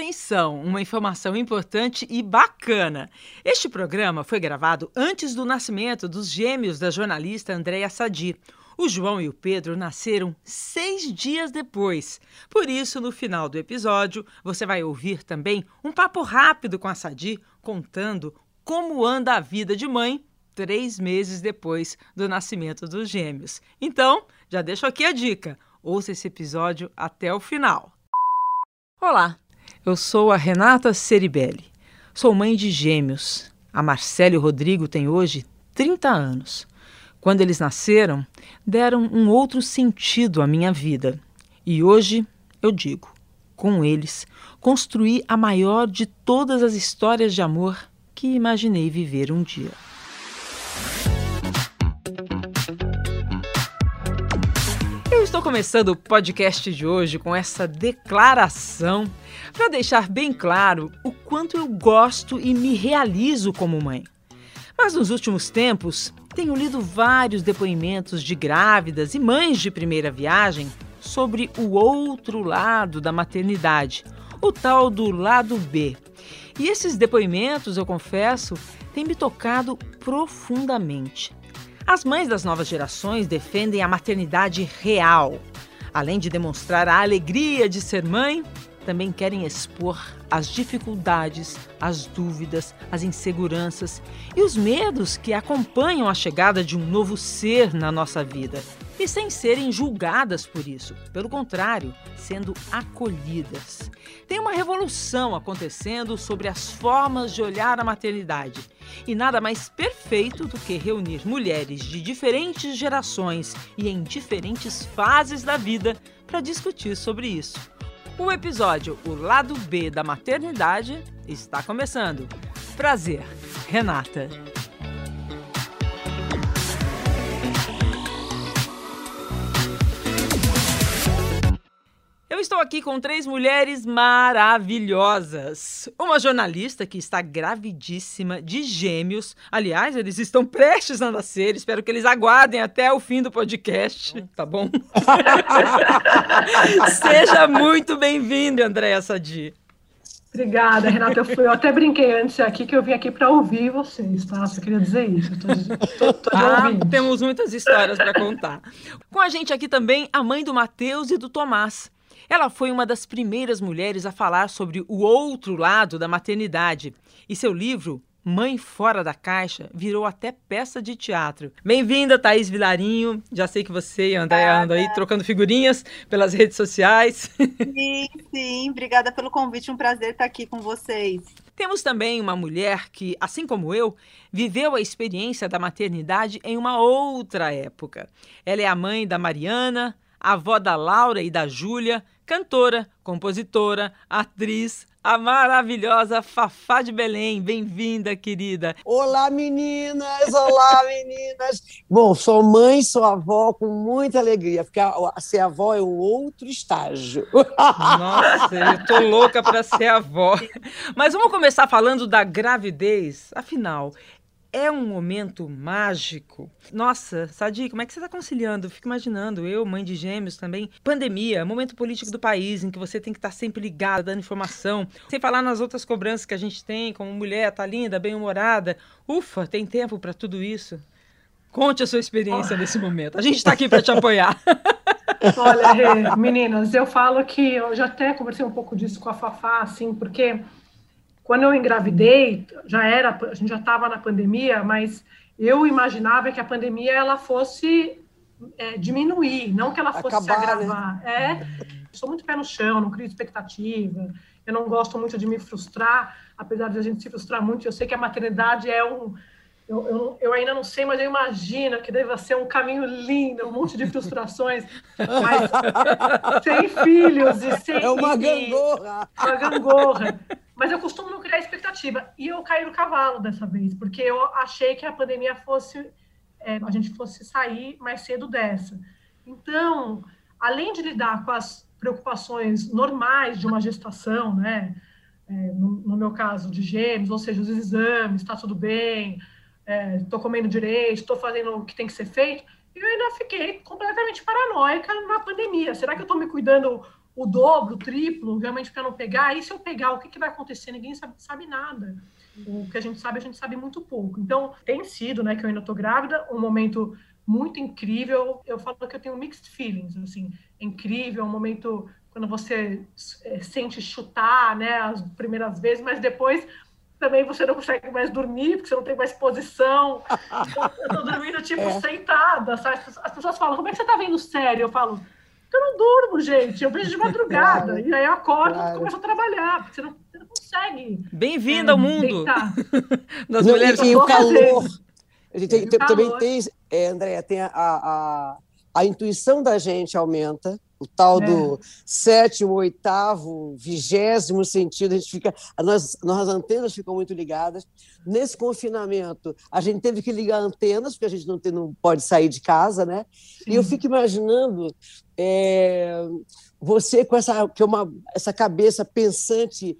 Atenção, uma informação importante e bacana. Este programa foi gravado antes do nascimento dos gêmeos da jornalista Andréa Sadi. O João e o Pedro nasceram seis dias depois. Por isso, no final do episódio, você vai ouvir também um papo rápido com a Sadi, contando como anda a vida de mãe três meses depois do nascimento dos gêmeos. Então, já deixo aqui a dica: ouça esse episódio até o final. Olá, eu sou a Renata Ceribelli. Sou mãe de gêmeos. A Marcela e o Rodrigo têm hoje 30 anos. Quando eles nasceram, deram um outro sentido à minha vida. E hoje eu digo, com eles, construí a maior de todas as histórias de amor que imaginei viver um dia. Começando o podcast de hoje com essa declaração para deixar bem claro o quanto eu gosto e me realizo como mãe. Mas nos últimos tempos, tenho lido vários depoimentos de grávidas e mães de primeira viagem sobre o outro lado da maternidade, o tal do lado B. E esses depoimentos, eu confesso, têm me tocado profundamente. As mães das novas gerações defendem a maternidade real. Além de demonstrar a alegria de ser mãe, também querem expor as dificuldades, as dúvidas, as inseguranças e os medos que acompanham a chegada de um novo ser na nossa vida. E sem serem julgadas por isso, pelo contrário, sendo acolhidas. Tem uma revolução acontecendo sobre as formas de olhar a maternidade. E nada mais perfeito do que reunir mulheres de diferentes gerações e em diferentes fases da vida para discutir sobre isso. O episódio O Lado B da Maternidade está começando. Prazer, Renata. Eu estou aqui com três mulheres maravilhosas. Uma jornalista que está gravidíssima de gêmeos. Aliás, eles estão prestes a nascer. Espero que eles aguardem até o fim do podcast, tá bom? Seja muito bem-vindo, Andréa Sadi. Obrigada, Renata. Eu, fui, eu até brinquei antes aqui que eu vim aqui para ouvir vocês, tá? Só queria dizer isso. Tô, tô, tô ah, temos muitas histórias para contar. Com a gente aqui também a mãe do Matheus e do Tomás. Ela foi uma das primeiras mulheres a falar sobre o outro lado da maternidade e seu livro Mãe Fora da Caixa virou até peça de teatro. Bem-vinda, Thaís Vilarinho. Já sei que você e a Andréia andam aí trocando figurinhas pelas redes sociais. Sim, sim. Obrigada pelo convite. Um prazer estar aqui com vocês. Temos também uma mulher que, assim como eu, viveu a experiência da maternidade em uma outra época. Ela é a mãe da Mariana, avó da Laura e da Júlia, cantora, compositora, atriz, a maravilhosa Fafá de Belém. Bem-vinda, querida. Olá, meninas! Olá, meninas! Bom, sou mãe, sou avó com muita alegria, porque a, a, ser avó é o outro estágio. Nossa, eu tô louca para ser avó. Mas vamos começar falando da gravidez. Afinal, é um momento mágico. Nossa, Sadi, como é que você está conciliando? Fico imaginando, eu, mãe de gêmeos também, pandemia, momento político do país, em que você tem que estar tá sempre ligada, dando informação, sem falar nas outras cobranças que a gente tem, como mulher, tá linda, bem-humorada. Ufa, tem tempo para tudo isso? Conte a sua experiência nesse momento. A gente está aqui para te apoiar. Olha, meninas, eu falo que eu já até conversei um pouco disso com a Fafá, assim, porque quando eu engravidei, já era, a gente já estava na pandemia, mas eu imaginava que a pandemia ela fosse é, diminuir, não que ela fosse Acabar, se agravar. Né? É, sou muito pé no chão, não crio expectativa, eu não gosto muito de me frustrar, apesar de a gente se frustrar muito. Eu sei que a maternidade é um. Eu, eu, eu ainda não sei, mas eu imagino que deva ser um caminho lindo, um monte de frustrações, mas sem filhos e sem. É uma gangorra! Uma gangorra. Mas eu costumo não criar expectativa. E eu caí no cavalo dessa vez, porque eu achei que a pandemia fosse. É, a gente fosse sair mais cedo dessa. Então, além de lidar com as preocupações normais de uma gestação, né? É, no, no, meu caso, de gêmeos, ou seja, os exames, está tudo bem, estou é, comendo direito, estou fazendo o que tem que ser feito, eu ainda fiquei completamente paranoica na pandemia. Será que eu estou me cuidando o dobro, o triplo, realmente para não pegar. E se eu pegar, o que, que vai acontecer? Ninguém sabe, sabe nada. O que a gente sabe, a gente sabe muito pouco. Então, tem sido, né, que eu ainda estou grávida, um momento muito incrível. Eu falo que eu tenho mixed feelings, assim, incrível, um momento quando você é, sente chutar, né, as primeiras vezes, mas depois também você não consegue mais dormir, porque você não tem mais posição. Então, eu tô dormindo, tipo, é. sentada, sabe? As pessoas falam, como é que você tá vendo sério? Eu falo, eu não durmo, gente, eu vejo de madrugada. Claro. E aí eu acordo claro. e começo a trabalhar, porque você não, você não consegue. Bem-vindo é, ao mundo das mulheres. E, e o calor. A gente tem, tem, também tem, é, André, tem a, a, a intuição da gente aumenta, o tal é. do sétimo, oitavo, vigésimo sentido, a gente fica, nós, nossas antenas ficam muito ligadas. Nesse confinamento, a gente teve que ligar antenas, porque a gente não, tem, não pode sair de casa, né? Sim. E eu fico imaginando é, você com essa, que é uma, essa cabeça pensante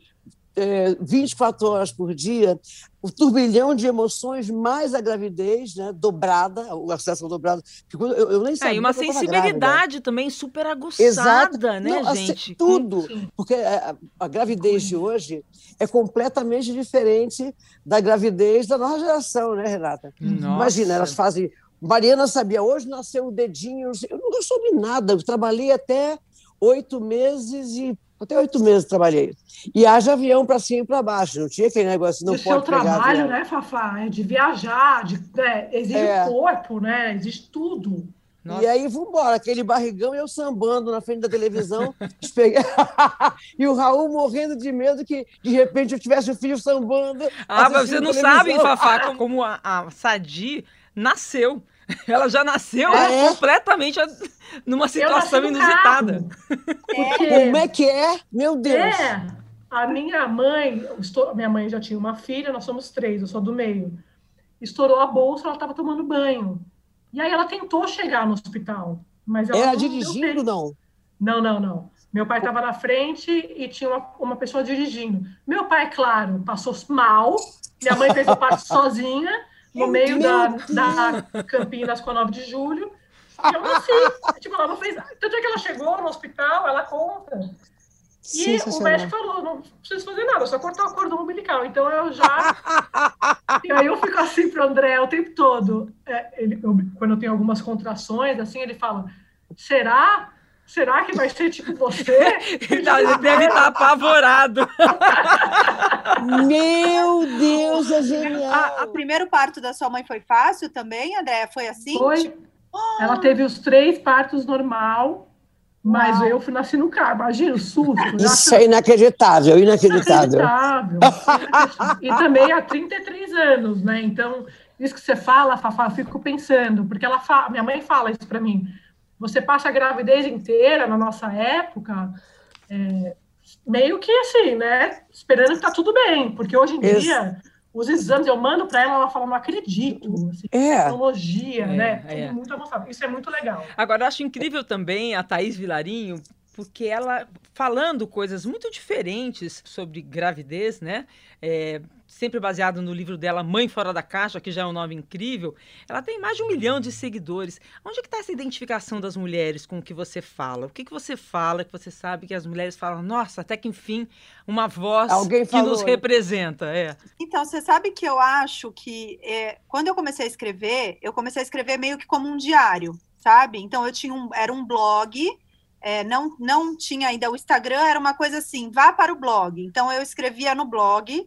é, 24 horas por dia, o turbilhão de emoções, mais a gravidez, né, dobrada, o acesso dobrado. Eu, eu nem sabia. É, e uma sensibilidade também super aguçada, Exato. né, Não, gente? Tudo. Porque a, a, gravidez de hoje é completamente diferente da gravidez da nova geração, né, Renata? Nossa. Imagina, elas fazem. Mariana sabia, hoje nasceu o dedinho. Eu não soube nada, eu trabalhei até oito meses e até oito meses trabalhei. E haja avião para cima e para baixo. Não tinha aquele negócio, não o pode seu trabalho, né, Fafá? É de viajar, de, é, exige é. o corpo, né? Exige tudo. Nossa. E aí, vambora, aquele barrigão e eu sambando na frente da televisão. e o Raul morrendo de medo que, de repente, eu tivesse o filho sambando. Ah, mas você não sabe, Fafá, como a, a Sadi nasceu. Ela já nasceu é? completamente numa situação inusitada. É. Como é que é? Meu Deus! É. A minha mãe, estou, minha mãe já tinha uma filha, nós somos três, eu sou do meio. Estourou a bolsa, ela estava tomando banho. E aí ela tentou chegar no hospital. Mas ela Era dirigindo, não? Não, não, não. Meu pai estava na frente e tinha uma, uma pessoa dirigindo. Meu pai, claro, passou mal. Minha mãe fez o parto sozinha no meio da, da Campinas com a 9 de julho. E eu nasci. tipo, ela não fez. Tanto é que ela chegou no hospital, ela conta. E o médico falou: não precisa fazer nada, só cortar o cordão umbilical. Então eu já. e aí eu fico assim para o André o tempo todo. É, ele, eu, quando eu tenho algumas contrações, assim, ele fala: será? Será que vai ser tipo você? ele deve estar apavorado. Meu Deus, é genial. A, a, primeiro parto da sua mãe foi fácil também, André? Foi assim? Foi. Oh. Ela teve os três partos normal, mas Uau. eu fui nasci no carro. Imagina o susto. Isso é inacreditável, inacreditável. inacreditável. e também há 33 anos, né? Então, isso que você fala, Fafá, eu fico pensando, porque ela fala, minha mãe fala isso para mim você passa a gravidez inteira na nossa época, é, meio que assim, né? Esperando que tá tudo bem, porque hoje em Esse... dia os exames eu mando para ela, ela fala, não acredito. Assim, é. Tecnologia, é, né? É. muito avançado. Isso é muito legal. Agora, eu acho incrível também a Thaís Vilarinho, porque ela falando coisas muito diferentes sobre gravidez, né? É, sempre baseado no livro dela Mãe Fora da Caixa, que já é um nome incrível, ela tem mais de um milhão de seguidores. Onde é que está essa identificação das mulheres com o que você fala? O que, que você fala que você sabe que as mulheres falam, nossa, até que enfim, uma voz Alguém que nos representa. É. Então, você sabe que eu acho que é, quando eu comecei a escrever, eu comecei a escrever meio que como um diário, sabe? Então eu tinha um, era um blog. É, não, não tinha ainda o Instagram, era uma coisa assim, vá para o blog. Então eu escrevia no blog,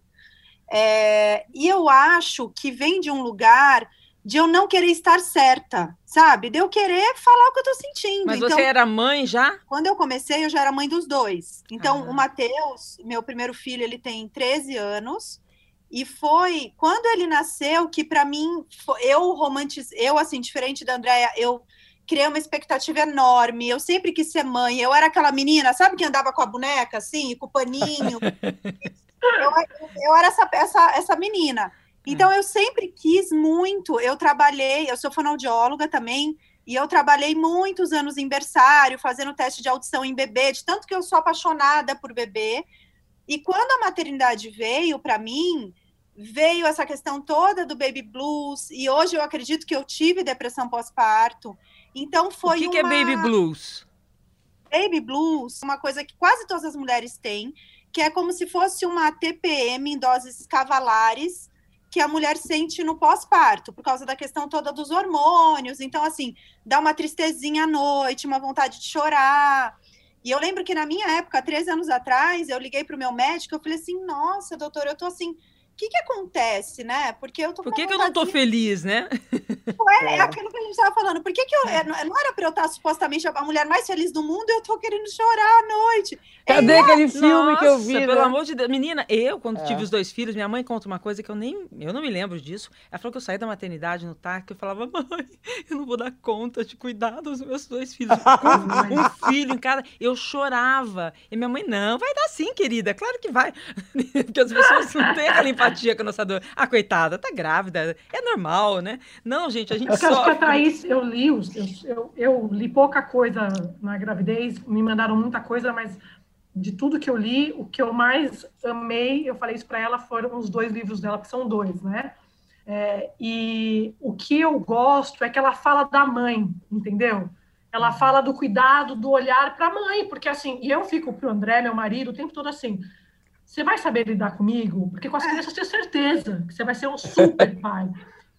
é, e eu acho que vem de um lugar de eu não querer estar certa, sabe? De eu querer falar o que eu tô sentindo. Mas então, você era mãe já? Quando eu comecei, eu já era mãe dos dois. Então, ah. o Matheus, meu primeiro filho, ele tem 13 anos. E foi quando ele nasceu que, para mim, eu romantizei, eu, assim, diferente da Andréia, eu criei uma expectativa enorme. Eu sempre quis ser mãe. Eu era aquela menina, sabe, que andava com a boneca, assim, com o paninho. Eu, eu era essa, essa, essa menina. Então, hum. eu sempre quis muito. Eu trabalhei, eu sou fonoaudióloga também, e eu trabalhei muitos anos em berçário, fazendo teste de audição em bebê, de tanto que eu sou apaixonada por bebê. E quando a maternidade veio para mim, veio essa questão toda do baby blues, e hoje eu acredito que eu tive depressão pós-parto. Então foi. O que, uma... que é baby blues? baby blues, uma coisa que quase todas as mulheres têm, que é como se fosse uma TPM em doses cavalares que a mulher sente no pós-parto, por causa da questão toda dos hormônios. Então, assim, dá uma tristezinha à noite, uma vontade de chorar. E eu lembro que na minha época, 13 anos atrás, eu liguei para o meu médico, eu falei assim, nossa, doutor, eu tô assim, o que, que acontece, né? Porque eu tô Por que, que eu não tô feliz, né? É, é aquilo que a gente estava falando. Por que, que eu. É, não era para eu estar supostamente a mulher mais feliz do mundo e eu tô querendo chorar à noite? Cadê é, aquele filme Nossa, que eu vi? Pelo né? amor de Deus. Menina, eu, quando é. tive os dois filhos, minha mãe conta uma coisa que eu nem. Eu não me lembro disso. Ela falou que eu saí da maternidade no TAC eu falava, mãe, eu não vou dar conta de cuidar dos meus dois filhos. um filho em cada. Eu chorava. E minha mãe, não, vai dar sim, querida. Claro que vai. Porque as pessoas não têm aquela empatia com a nossa dor. Ah, coitada, tá grávida. É normal, né? Não, gente, a gente eu sofre. Acho que a Thaís, eu li, eu, eu, eu li pouca coisa na gravidez, me mandaram muita coisa, mas de tudo que eu li, o que eu mais amei, eu falei isso para ela, foram os dois livros dela, que são dois, né? É, e o que eu gosto é que ela fala da mãe, entendeu? Ela fala do cuidado, do olhar para a mãe, porque assim, e eu fico pro André, meu marido, o tempo todo assim, você vai saber lidar comigo? Porque com as crianças eu tenho certeza que você vai ser um super pai.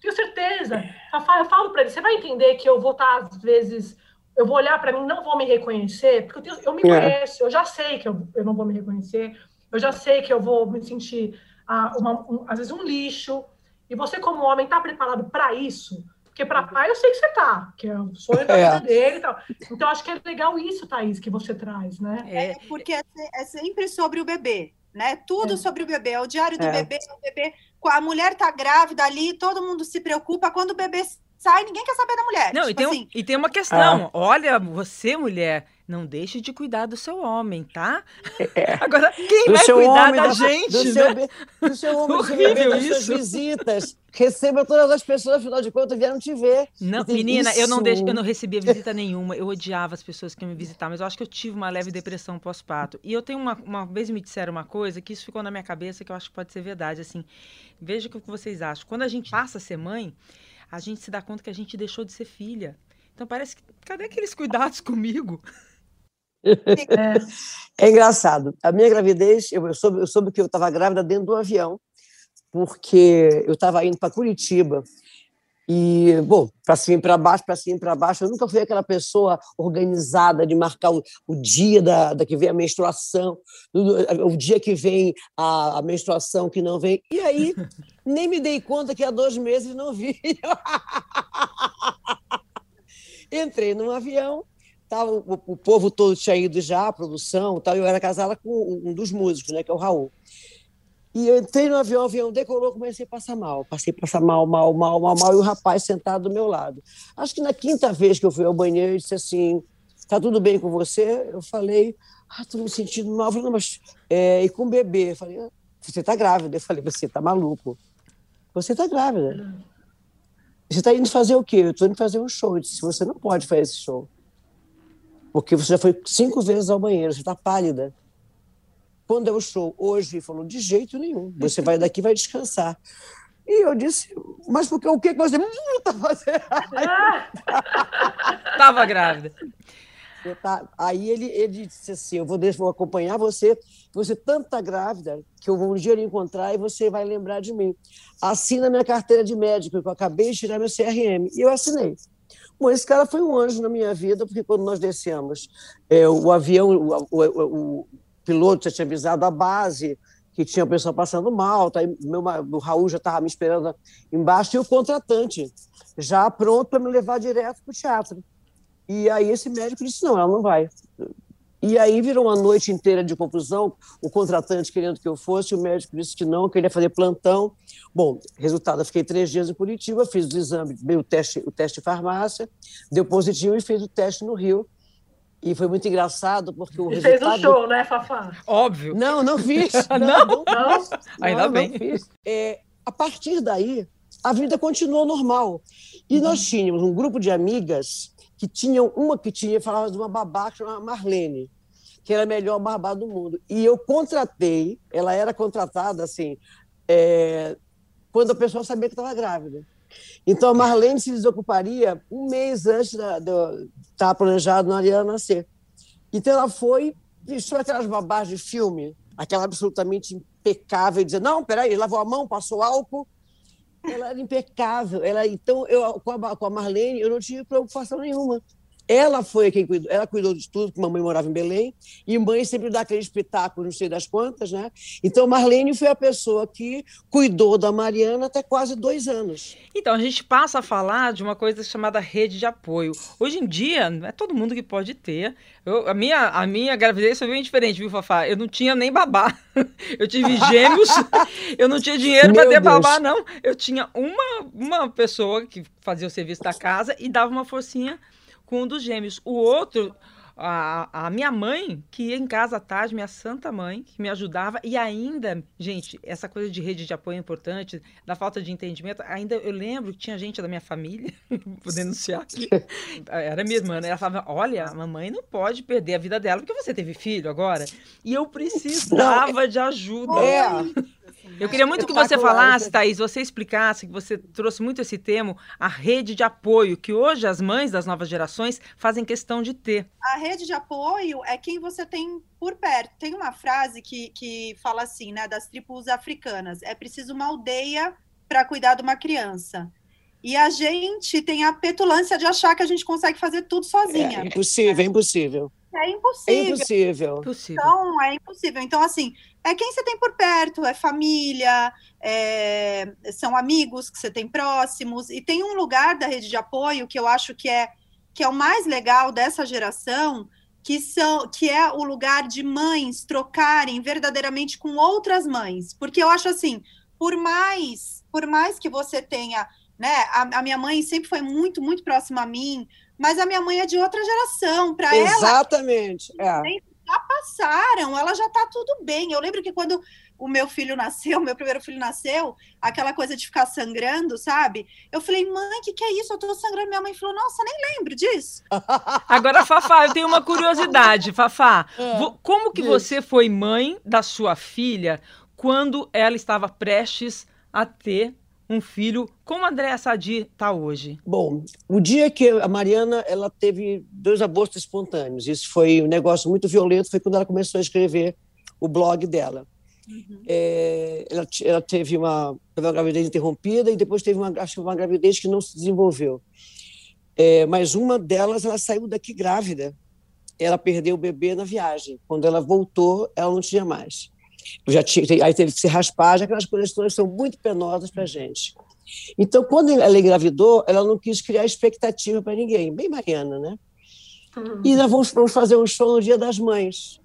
Tenho certeza. Eu falo para ele, você vai entender que eu vou estar, às vezes, eu vou olhar para mim, não vou me reconhecer, porque eu, tenho, eu me é. conheço, eu já sei que eu, eu não vou me reconhecer, eu já sei que eu vou me sentir, ah, uma, um, às vezes, um lixo. E você, como homem, está preparado para isso? Porque para pai eu sei que você tá, que é o sonho da é. vida dele e tal. Então, acho que é legal isso, Thaís, que você traz, né? É, porque é, é sempre sobre o bebê, né? Tudo é. sobre o bebê. É o diário do é. bebê, o bebê. A mulher tá grávida ali, todo mundo se preocupa. Quando o bebê sai, ninguém quer saber da mulher. Não, tipo e, tem assim. um, e tem uma questão. Ah. Olha, você, mulher, não deixe de cuidar do seu homem, tá? É. Agora, quem do vai cuidar homem, da do, gente, do, né? seu, do seu homem, Horrível das isso. suas visitas. Receba todas as pessoas, afinal de contas, vieram te ver. Não, menina, isso. eu não, deixo, eu não recebia visita nenhuma. Eu odiava as pessoas que iam me visitar, mas eu acho que eu tive uma leve depressão pós-parto. E eu tenho uma, uma vez me disseram uma coisa que isso ficou na minha cabeça, que eu acho que pode ser verdade, assim. Veja o que vocês acham. Quando a gente passa a ser mãe, a gente se dá conta que a gente deixou de ser filha. Então parece que. Cadê aqueles cuidados comigo? É, é engraçado. A minha gravidez, eu, eu, soube, eu soube que eu estava grávida dentro do avião, porque eu estava indo para Curitiba. E, bom, para cima e para baixo, para cima e para baixo. Eu nunca fui aquela pessoa organizada de marcar o, o dia da, da, que vem a menstruação, o, o dia que vem a, a, menstruação que não vem. E aí, nem me dei conta que há dois meses não vi. Entrei num avião, tava, o, o, povo todo tinha ido já, a produção, tal, eu era casada com um dos músicos, né, que é o Raul. E eu entrei no avião, o avião decolou, comecei a passar mal. Passei a passar mal, mal, mal, mal, mal, e o rapaz sentado do meu lado. Acho que na quinta vez que eu fui ao banheiro, ele disse assim: tá tudo bem com você? Eu falei: ah, tô me sentindo mal. Eu falei, mas. É, e com o bebê? Eu falei: ah, você tá grávida? Eu falei: você tá maluco. Você tá grávida. Você tá indo fazer o quê? Eu tô indo fazer um show. Eu disse: você não pode fazer esse show. Porque você já foi cinco vezes ao banheiro, você tá pálida. Quando é o show hoje, ele falou, de jeito nenhum, você vai daqui vai descansar. E eu disse, mas porque, o que você está fazendo? Estava grávida. Tá, aí ele, ele disse assim, eu vou, vou acompanhar você, você tanto está grávida que eu vou um dia lhe encontrar e você vai lembrar de mim. Assina minha carteira de médico, que eu acabei de tirar meu CRM. E eu assinei. Bom, esse cara foi um anjo na minha vida, porque quando nós descemos, é, o avião, o, o, o, piloto já tinha avisado a base que tinha pessoa passando mal, tá? meu, o Raul já estava me esperando embaixo, e o contratante já pronto para me levar direto para o teatro. E aí esse médico disse, não, ela não vai. E aí virou uma noite inteira de confusão, o contratante querendo que eu fosse, o médico disse que não, que ele ia fazer plantão. Bom, resultado, eu fiquei três dias em Curitiba, fiz o exame, o teste, o teste de farmácia, deu positivo e fiz o teste no Rio, e foi muito engraçado porque o e resultado... fez um show, né, Fafá? Óbvio. Não, não fiz. não, não, não, Ainda não, bem. Não fiz. É, a partir daí, a vida continuou normal. E nós uhum. tínhamos um grupo de amigas que tinham uma que tinha falava de uma babá chamada Marlene, que era a melhor babá do mundo. E eu contratei, ela era contratada assim, é, quando a pessoa sabia que estava grávida. Então, a Marlene se desocuparia um mês antes da, estar tá planejado na Ariana nascer. Então ela foi, vestiu aquelas babás de filme, aquela absolutamente impecável, dizer, não, peraí, lavou a mão, passou álcool. Ela era impecável. Ela, então, eu, com, a, com a Marlene, eu não tive preocupação nenhuma. Ela foi quem cuidou, ela cuidou de tudo, porque mamãe morava em Belém, e mãe sempre dá aquele espetáculo, não sei das quantas, né? Então, Marlene foi a pessoa que cuidou da Mariana até quase dois anos. Então, a gente passa a falar de uma coisa chamada rede de apoio. Hoje em dia, não é todo mundo que pode ter. Eu, a, minha, a minha gravidez foi bem diferente, viu, Fafá? Eu não tinha nem babá. Eu tive gêmeos, eu não tinha dinheiro para ter Deus. babá, não. Eu tinha uma, uma pessoa que fazia o serviço da casa e dava uma forcinha com um dos gêmeos. O outro, a, a minha mãe, que ia em casa à tarde, minha santa mãe, que me ajudava, e ainda, gente, essa coisa de rede de apoio é importante, da falta de entendimento, ainda eu lembro que tinha gente da minha família, vou denunciar aqui, era minha irmã, né? ela falava, olha, a mamãe não pode perder a vida dela, porque você teve filho agora, e eu precisava de ajuda. É. Eu queria muito que você falasse, Thaís, você explicasse, que você trouxe muito esse termo, a rede de apoio, que hoje as mães das novas gerações fazem questão de ter. A rede de apoio é quem você tem por perto. Tem uma frase que, que fala assim, né, das tribos africanas: é preciso uma aldeia para cuidar de uma criança. E a gente tem a petulância de achar que a gente consegue fazer tudo sozinha. É impossível, é impossível. É impossível. É impossível. Então, é impossível. Então, assim, é quem você tem por perto, é família, é, são amigos que você tem próximos. E tem um lugar da rede de apoio que eu acho que é, que é o mais legal dessa geração, que, são, que é o lugar de mães trocarem verdadeiramente com outras mães. Porque eu acho assim, por mais, por mais que você tenha. Né, a, a minha mãe sempre foi muito, muito próxima a mim, mas a minha mãe é de outra geração. Para ela. Exatamente. É. Já passaram, ela já está tudo bem. Eu lembro que quando o meu filho nasceu, meu primeiro filho nasceu, aquela coisa de ficar sangrando, sabe? Eu falei, mãe, o que, que é isso? Eu tô sangrando. Minha mãe falou, nossa, nem lembro disso. Agora, Fafá, eu tenho uma curiosidade, Fafá. É, como que você foi mãe da sua filha quando ela estava prestes a ter um filho. Como a Andréa Sadi está hoje? Bom, o dia que a Mariana ela teve dois abortos espontâneos, isso foi um negócio muito violento, foi quando ela começou a escrever o blog dela. Uhum. É, ela, ela, teve uma, uma, gravidez interrompida e depois teve uma, acho uma gravidez que não se desenvolveu. É, mas uma delas, ela saiu daqui grávida. Ela perdeu o bebê na viagem. Quando ela voltou, ela não tinha mais. Já tinha, aí teve que se raspar, já aquelas coisas todas são muito penosas para a gente. Então, quando ela engravidou, ela não quis criar expectativa para ninguém, bem Mariana, né? Uhum. E nós vamos, vamos, fazer um show no Dia das Mães.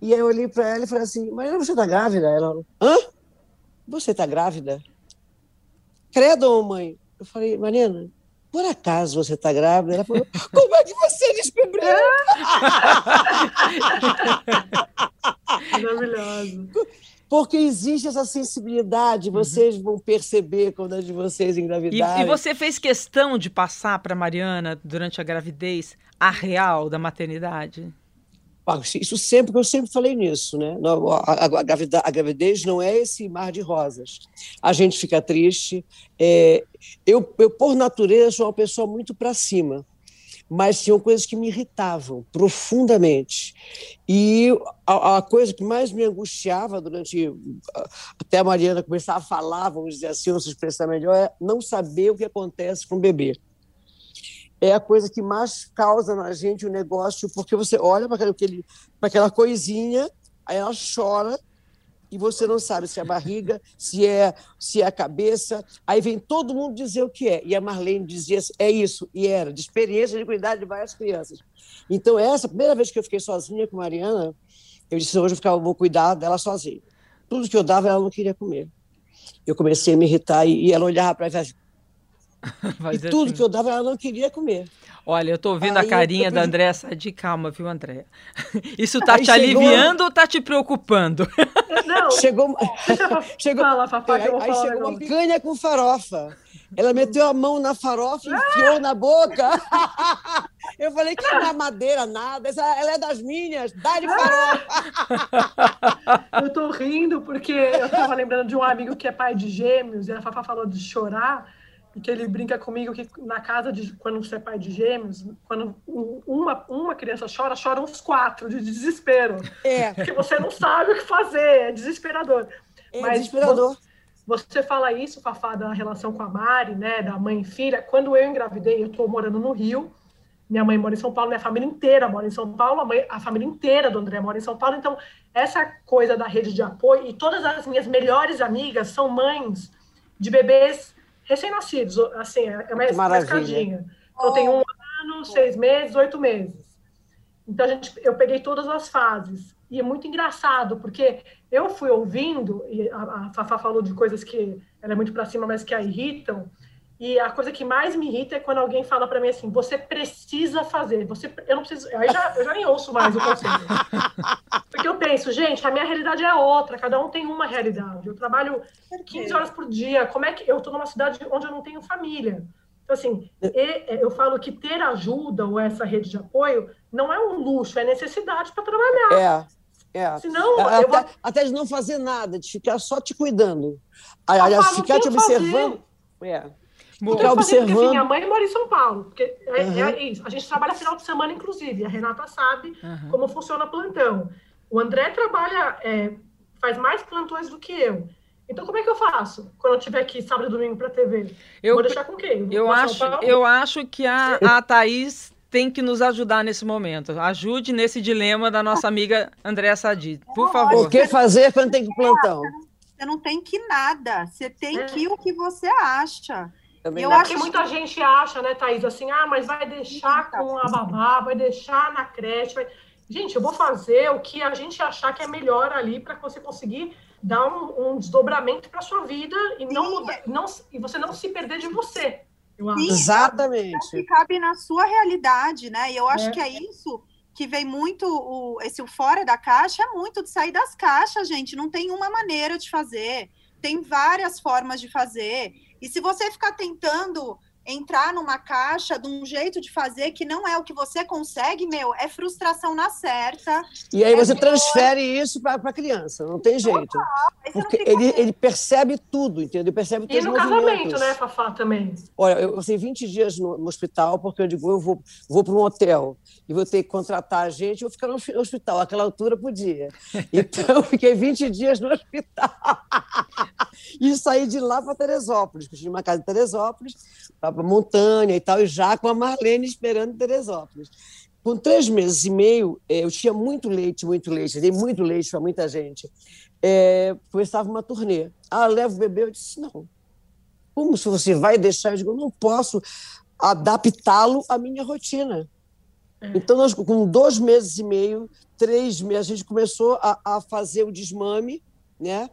E aí eu olhei para ela e falei assim: Mariana, você está grávida? Ela, hã? Você está grávida? Credo, mãe. Eu falei, Mariana, por acaso você está grávida? Ela falou, como é que você descobriu? Maravilhoso. Porque existe essa sensibilidade, uhum. vocês uhum. vão perceber quando é de vocês engravidarem. E, e você fez questão de passar para Mariana, durante a gravidez, a real da maternidade? Isso sempre, porque eu sempre falei nisso, né? A, a, gravidez, a, gravidez não é esse mar de rosas. A gente fica triste. É, eu, eu, por natureza, sou uma pessoa muito para cima mas tinham coisas que me irritavam profundamente. E a, a, coisa que mais me angustiava durante. Até a Mariana começar a falar, vamos dizer assim, ou se expressar melhor, é não saber o que acontece com o bebê. É a coisa que mais causa na gente o negócio, porque você olha para aquela coisinha, aí ela chora e você não sabe se é a barriga, se é, se é a cabeça. Aí vem todo mundo dizer o que é. E a Marlene dizia, é isso, e era, de experiência de cuidar de várias crianças. Então, essa, primeira vez que eu fiquei sozinha com a Mariana, eu disse, hoje eu, ficar, eu vou cuidar dela sozinha. Tudo que eu dava, ela não queria comer. Eu comecei a me irritar e, e ela olhava para mim e tudo assim. que eu dava, ela não queria comer. Olha, eu tô vendo Aí a carinha da Andréa de calma, viu, Andréa? Isso tá Aí te chegou... aliviando ou tá te preocupando? Não, chegou, chegou, Fala, papai, aí, aí chegou uma canha com farofa. Ela meteu a mão na farofa e enfiou na boca. Eu falei que não é madeira, nada. Essa, ela é das minhas, dá de farofa. Eu tô rindo porque eu tava lembrando de um amigo que é pai de gêmeos e a Fafá falou de chorar. Que ele brinca comigo que na casa de quando você é pai de gêmeos, quando uma, uma criança chora, choram uns quatro de desespero. É. Porque você não sabe o que fazer, é desesperador. É Mas desesperador. Você, você fala isso, Fafá, da relação com a Mari, né, da mãe e filha. Quando eu engravidei, eu estou morando no Rio, minha mãe mora em São Paulo, minha família inteira mora em São Paulo, a, mãe, a família inteira do André mora em São Paulo. Então, essa coisa da rede de apoio, e todas as minhas melhores amigas são mães de bebês recém-nascidos, assim, é, é uma, uma escadinha. Então, tem um ano, seis meses, oito meses. Então, a gente, eu peguei todas as fases. E é muito engraçado, porque eu fui ouvindo, e a, a Fafá falou de coisas que ela é muito para cima, mas que a irritam. E a coisa que mais me irrita é quando alguém fala para mim assim: você precisa fazer, você, eu não preciso. Aí já, eu já nem ouço mais o conselho. Porque eu penso, gente, a minha realidade é outra, cada um tem uma realidade. Eu trabalho 15 horas por dia. Como é que eu estou numa cidade onde eu não tenho família? Então, assim, é, eu falo que ter ajuda ou essa rede de apoio não é um luxo, é necessidade para trabalhar. É. É. Senão, até, vou... até de não fazer nada, de ficar só te cuidando. Aliás, ficar te observando. Fazer. É. Ficar observando. Porque, assim, minha mãe mora em São Paulo. Porque é, uhum. é, isso. A gente trabalha final de semana, inclusive. A Renata sabe uhum. como funciona plantão. O André trabalha, é, faz mais plantões do que eu. Então, como é que eu faço quando eu tiver aqui sábado e domingo para TV? Eu, Vou deixar com quem? Eu acho, eu acho que a, a Thaís tem que nos ajudar nesse momento. Ajude nesse dilema da nossa amiga Andréa Sadi, por favor. O que fazer quando tem que plantão? Você não tem que nada. Você tem é. que o que você acha. Também eu acho que muita gente acha, né, Thaís, assim, ah, mas vai deixar com a babá, vai deixar na creche. Vai... Gente, eu vou fazer o que a gente achar que é melhor ali para você conseguir dar um, um desdobramento para sua vida e não, não e você não se perder de você. Sim, Exatamente. Que cabe na sua realidade, né? E eu acho é. que é isso que vem muito o, esse o fora da caixa é muito de sair das caixas, gente. Não tem uma maneira de fazer, tem várias formas de fazer. E se você ficar tentando entrar numa caixa de um jeito de fazer que não é o que você consegue, meu, é frustração na certa. E aí é você transfere isso para a criança, não tem jeito. Porque ele, ele percebe tudo, entendeu? Ele percebe E no casamento, né, Fafá, também? Olha, eu passei 20 dias no, no, hospital, porque eu digo, eu vou, vou para um hotel e vou ter que contratar a gente, eu vou ficar no hospital. Aquela altura podia. Então, eu fiquei 20 dias no hospital. e saí de lá para Teresópolis, que eu tinha uma casa em Teresópolis, para montanha e tal, e já com a Marlene esperando em Teresópolis. Com três meses e meio, eh, eu tinha muito leite, muito leite, dei muito leite para muita gente. É, começava uma turnê. Ah, leva o bebê? Eu disse, não. Como se você vai deixar? Eu digo, eu não posso adaptá-lo à minha rotina. É. Então, nós, com dois meses e meio, três meses, a gente começou a, a fazer o desmame, né?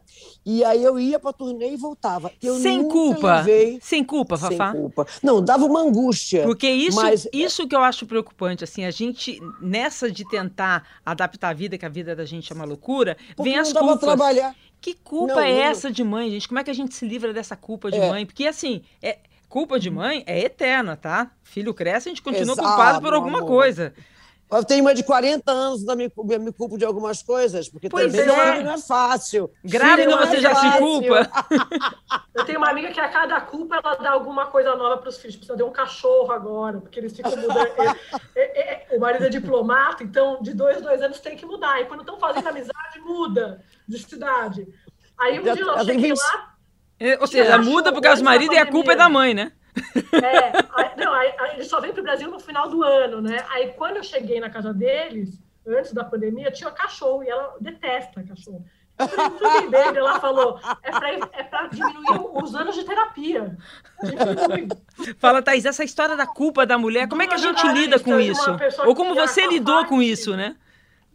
E aí eu ia para turnê e voltava. Eu sem culpa. Levei... Sem culpa, Fafá. Sem culpa. Não, dava uma angústia. Porque isso, mas... isso que eu acho preocupante, assim, a gente nessa de tentar adaptar a vida, que a vida da gente é uma loucura, Porque vem as culpas. trabalhar. Que culpa não, é não... essa de mãe, gente? Como é que a gente se livra dessa culpa de é. mãe? Porque assim, é, culpa de mãe é eterna, tá? Filho cresce, a gente continua Exato, culpado por alguma amor. coisa. Eu tenho uma de 40 anos, também me, me culpo de algumas coisas, porque pois também é. não é fácil. Grávida você é já fácil. se culpa. Eu tenho uma amiga que a cada culpa ela dá alguma coisa nova para os filhos. Precisa ter um cachorro agora, porque eles ficam mudando. É, é, é, o marido é diplomata, então de dois, dois anos tem que mudar. E quando estão fazendo amizade, muda de cidade. Aí um dia eu cheguei lá. Ou seja, muda porque os maridos e a culpa é da mãe, né? É, aí, não, aí, aí ele só vem para o Brasil no final do ano, né? Aí quando eu cheguei na casa deles, antes da pandemia, tinha cachorro e ela detesta cachorro. Tudo bem, ela falou, é para é diminuir os anos de terapia. Fala, Thaís, essa história da culpa da mulher, como é que a gente lida com isso? Ou como você lidou com isso, né?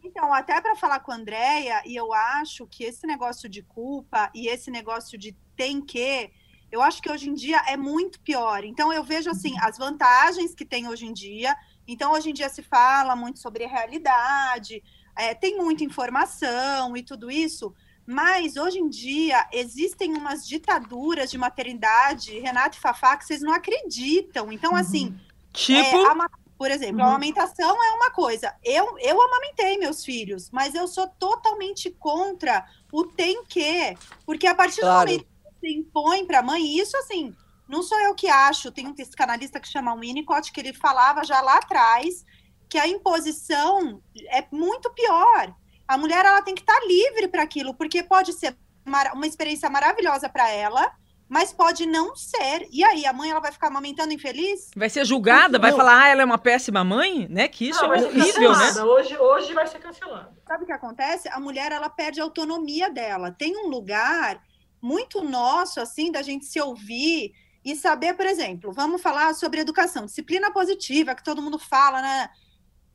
Então, até para falar com a Andrea, e eu acho que esse negócio de culpa e esse negócio de tem que eu acho que hoje em dia é muito pior. Então, eu vejo assim as vantagens que tem hoje em dia. Então, hoje em dia se fala muito sobre a realidade, é, tem muita informação e tudo isso. Mas hoje em dia existem umas ditaduras de maternidade, Renato e Fafá, que vocês não acreditam. Então, uhum. assim. Tipo. É, a, por exemplo, uhum. a amamentação é uma coisa. Eu, eu amamentei meus filhos, mas eu sou totalmente contra o tem que. Porque a partir claro. do momento você impõe para a mãe, isso assim, não sou eu que acho, tem um psicanalista que chama Winnicott, que ele falava já lá atrás que a imposição é muito pior. A mulher ela tem que estar livre para aquilo, porque pode ser uma experiência maravilhosa para ela, mas pode não ser. E aí, a mãe ela vai ficar amamentando infeliz? Vai ser julgada, vai falar, ah, ela é uma péssima mãe, né? Que isso não, é horrível, né? Hoje, hoje vai ser cancelado. Sabe o que acontece? A mulher ela perde a autonomia dela. Tem um lugar muito nosso, assim, da gente se ouvir e saber, por exemplo, vamos falar sobre educação, disciplina positiva, que todo mundo fala, né?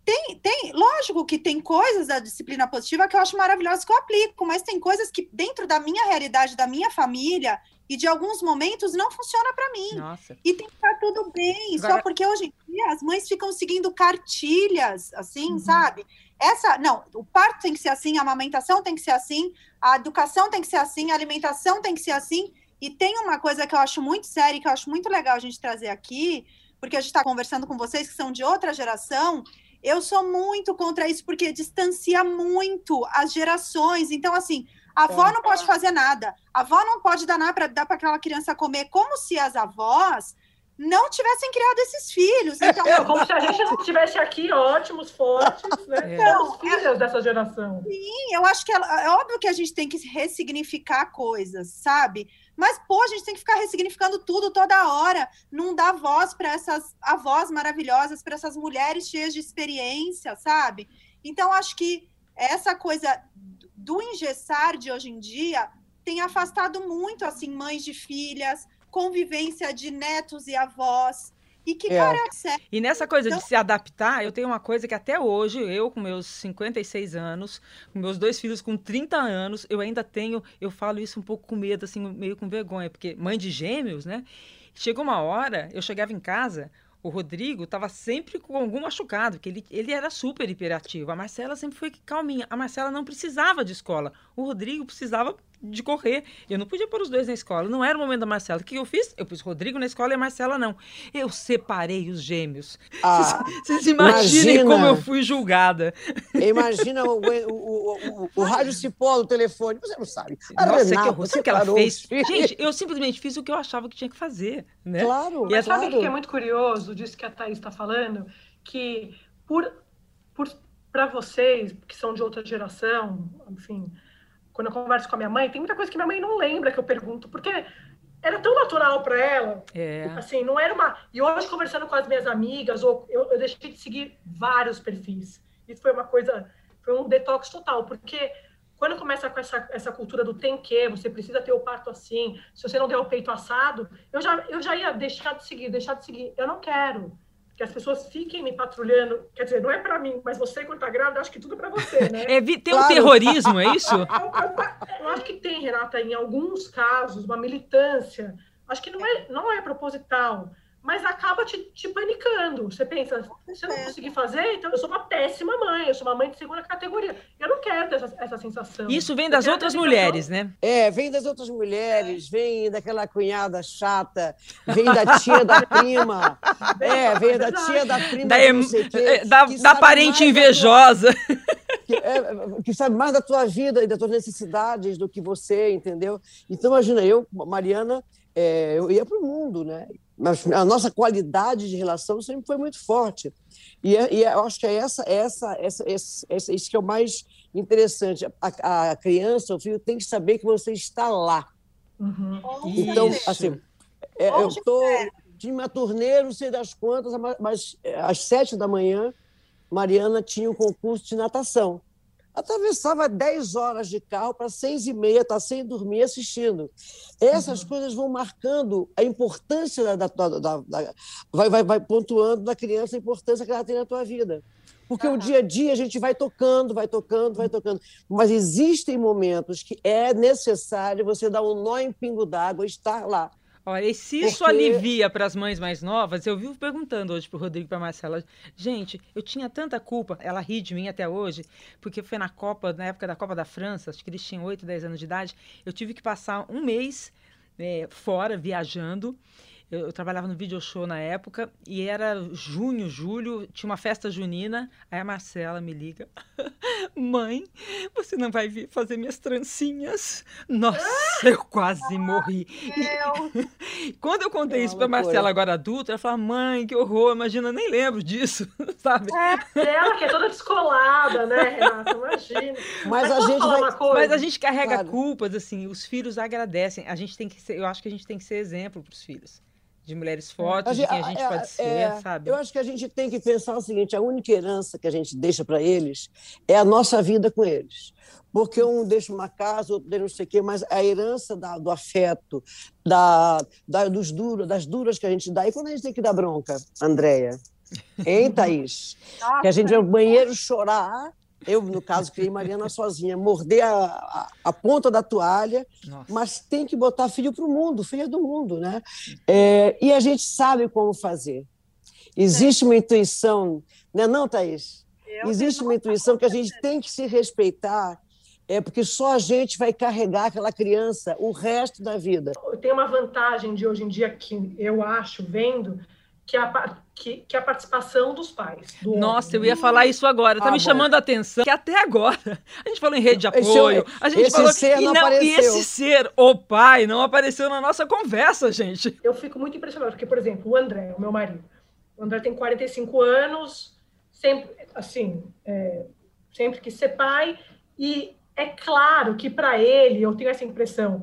Tem, tem, lógico que tem coisas da disciplina positiva que eu acho maravilhosas que eu aplico, mas tem coisas que dentro da minha realidade, da minha família e de alguns momentos não funciona para mim. Nossa. E tem que estar tudo bem, Agora... só porque hoje em dia as mães ficam seguindo cartilhas, assim, uhum. sabe? Essa, não, o parto tem que ser assim, a amamentação tem que ser assim, a educação tem que ser assim, a alimentação tem que ser assim. E tem uma coisa que eu acho muito séria, que eu acho muito legal a gente trazer aqui, porque a gente está conversando com vocês que são de outra geração, eu sou muito contra isso porque distancia muito as gerações. Então, assim, a avó não pode fazer nada, a avó não pode dar nada para dar para aquela criança comer, como se as avós não tivessem criado esses filhos. Então, é, como se a gente não tivesse aqui ótimos, fortes, né? É. Então, filhos é, dessa geração. Sim, eu acho que é, é óbvio que a gente tem que ressignificar coisas, sabe? Mas, pô, a gente tem que ficar ressignificando tudo toda hora, não dar voz para essas avós maravilhosas, para essas mulheres cheias de experiência, sabe? Então, acho que essa coisa do engessar de hoje em dia tem afastado muito, assim, mães de filhas, convivência de netos e avós. E que é. cara é E nessa coisa então... de se adaptar, eu tenho uma coisa que até hoje, eu com meus 56 anos, com meus dois filhos com 30 anos, eu ainda tenho, eu falo isso um pouco com medo, assim, meio com vergonha, porque mãe de gêmeos, né? Chegou uma hora, eu chegava em casa, o Rodrigo estava sempre com algum machucado, que ele, ele era super hiperativo. A Marcela sempre foi calminha. A Marcela não precisava de escola. O Rodrigo precisava de correr. Eu não podia pôr os dois na escola. Não era o momento da Marcela. O que eu fiz? Eu pus o Rodrigo na escola e a Marcela não. Eu separei os gêmeos. Ah, vocês, imaginem imagina, como eu fui julgada. Imagina o, o, o, o, rádio cipó do telefone. Você não sabe. A Nossa, Renata, que horror. Sabe o que ela fez? Gente, eu simplesmente fiz o que eu achava que tinha que fazer. Né? Claro. E Mas sabe o que é muito curioso disso que a Thaís está falando? Que por, por para vocês que são de outra geração, enfim, quando eu converso com a minha mãe, tem muita coisa que minha mãe não lembra que eu pergunto, porque era tão natural para ela. É. Assim, não era uma. E hoje, conversando com as minhas amigas, ou eu, eu deixei de seguir vários perfis. Isso foi uma coisa, foi um detox total, porque quando começa com essa, essa cultura do tem que, você precisa ter o parto assim, se você não der o peito assado, eu já, eu já ia deixar de seguir, deixar de seguir. Eu não quero que as pessoas fiquem me patrulhando. Quer dizer, não é para mim, mas você, quando tá grávida, acho que tudo é para você, né? É, tem claro. um terrorismo, é isso? Eu, acho que tem, Renata, em alguns casos, uma militância. Acho que não é, não é proposital mas acaba te, te panicando. Você pensa, se eu não conseguir fazer, então eu sou uma péssima mãe, eu sou uma mãe de segunda categoria. Eu não quero ter essa, essa sensação. Isso vem das outras mulheres, né? É, vem das outras mulheres, vem daquela cunhada chata, vem da tia da prima. é, vem da tia da prima. Da, quê, da, da parente invejosa. Que, é, que sabe mais da tua vida e das tuas necessidades do que você, entendeu? Então, imagina, eu, Mariana, é, eu ia para o mundo, né? Mas a nossa qualidade de relação sempre foi muito forte. E, é, e é, eu acho que é essa, essa, essa, essa, essa, isso que é o mais interessante. A, a criança, o filho, tem que saber que você está lá. Uhum. Então, isso. assim, é, eu estou tinha uma turnê, não sei das quantas, mas às sete da manhã, Mariana tinha um concurso de natação atravessava 10 horas de carro para seis e meia, estar tá sem dormir assistindo. Essas uhum. coisas vão marcando a importância da, da, da, da, vai, vai, vai pontuando na criança a importância que ela tem na tua vida. Porque uhum. o dia a dia a gente vai tocando, vai tocando, vai tocando. Mas existem momentos que é necessário você dar um nó em pingo d'água estar lá. Olha, e se isso Porque... alivia para as mães mais novas, eu vivo perguntando hoje para o Rodrigo e para Marcela, gente, eu tinha tanta culpa, ela ri de mim até hoje, porque foi na Copa, na época da Copa da França, acho que eles tinham 8, 10 anos de idade, eu tive que passar um mês é, fora, viajando, eu, eu, trabalhava no video show na época e era junho, julho, tinha uma festa junina. Aí a Marcela me liga: Mãe, você não vai vir fazer minhas trancinhas? Nossa, eu quase morri. Quando eu contei é isso para Marcela agora adulta, ela falou: mãe, que horror, imagina, eu nem lembro disso, sabe? É, ela que é toda descolada, né, Renata? Imagina. Mas, Mas a gente vai... Mas a gente carrega claro. culpas, assim, os filhos agradecem. A gente tem que ser, eu acho que a gente tem que ser exemplo para os filhos de mulheres fortes, de quem a gente é, pode ser, é, sabe? Eu acho que a gente tem que pensar o seguinte: a única herança que a gente deixa para eles é a nossa vida com eles. Porque um deixa uma casa, outro deixa não sei o quê, mas a herança da, do afeto, da, da, dos duros, das duras que a gente dá. E quando a gente tem que dar bronca, Andréia? Hein, Thaís? que a gente vai ao banheiro chorar eu, no caso, criei Mariana sozinha, morder a, a, a ponta da toalha, Nossa. mas tem que botar filho para o mundo, filho do mundo, né? É, e a gente sabe como fazer. Existe uma intuição, né, não, Thaís? Existe uma intuição que a gente tem que se respeitar, é porque só a gente vai carregar aquela criança o resto da vida. Tem uma vantagem de hoje em dia que eu acho, vendo, que a, que, que a participação dos pais. Do Nossa, homem. eu ia falar isso agora. Está ah, me bom. chamando a atenção que até agora a gente falou em rede de apoio, a gente esse falou ser e, não, não e esse ser, o pai, não apareceu na nossa conversa, gente. Eu fico muito impressionada, porque, por exemplo, o André, o meu marido, o André tem 45 anos, sempre, assim, é, sempre quis ser pai, e é claro que para ele, eu tenho essa impressão,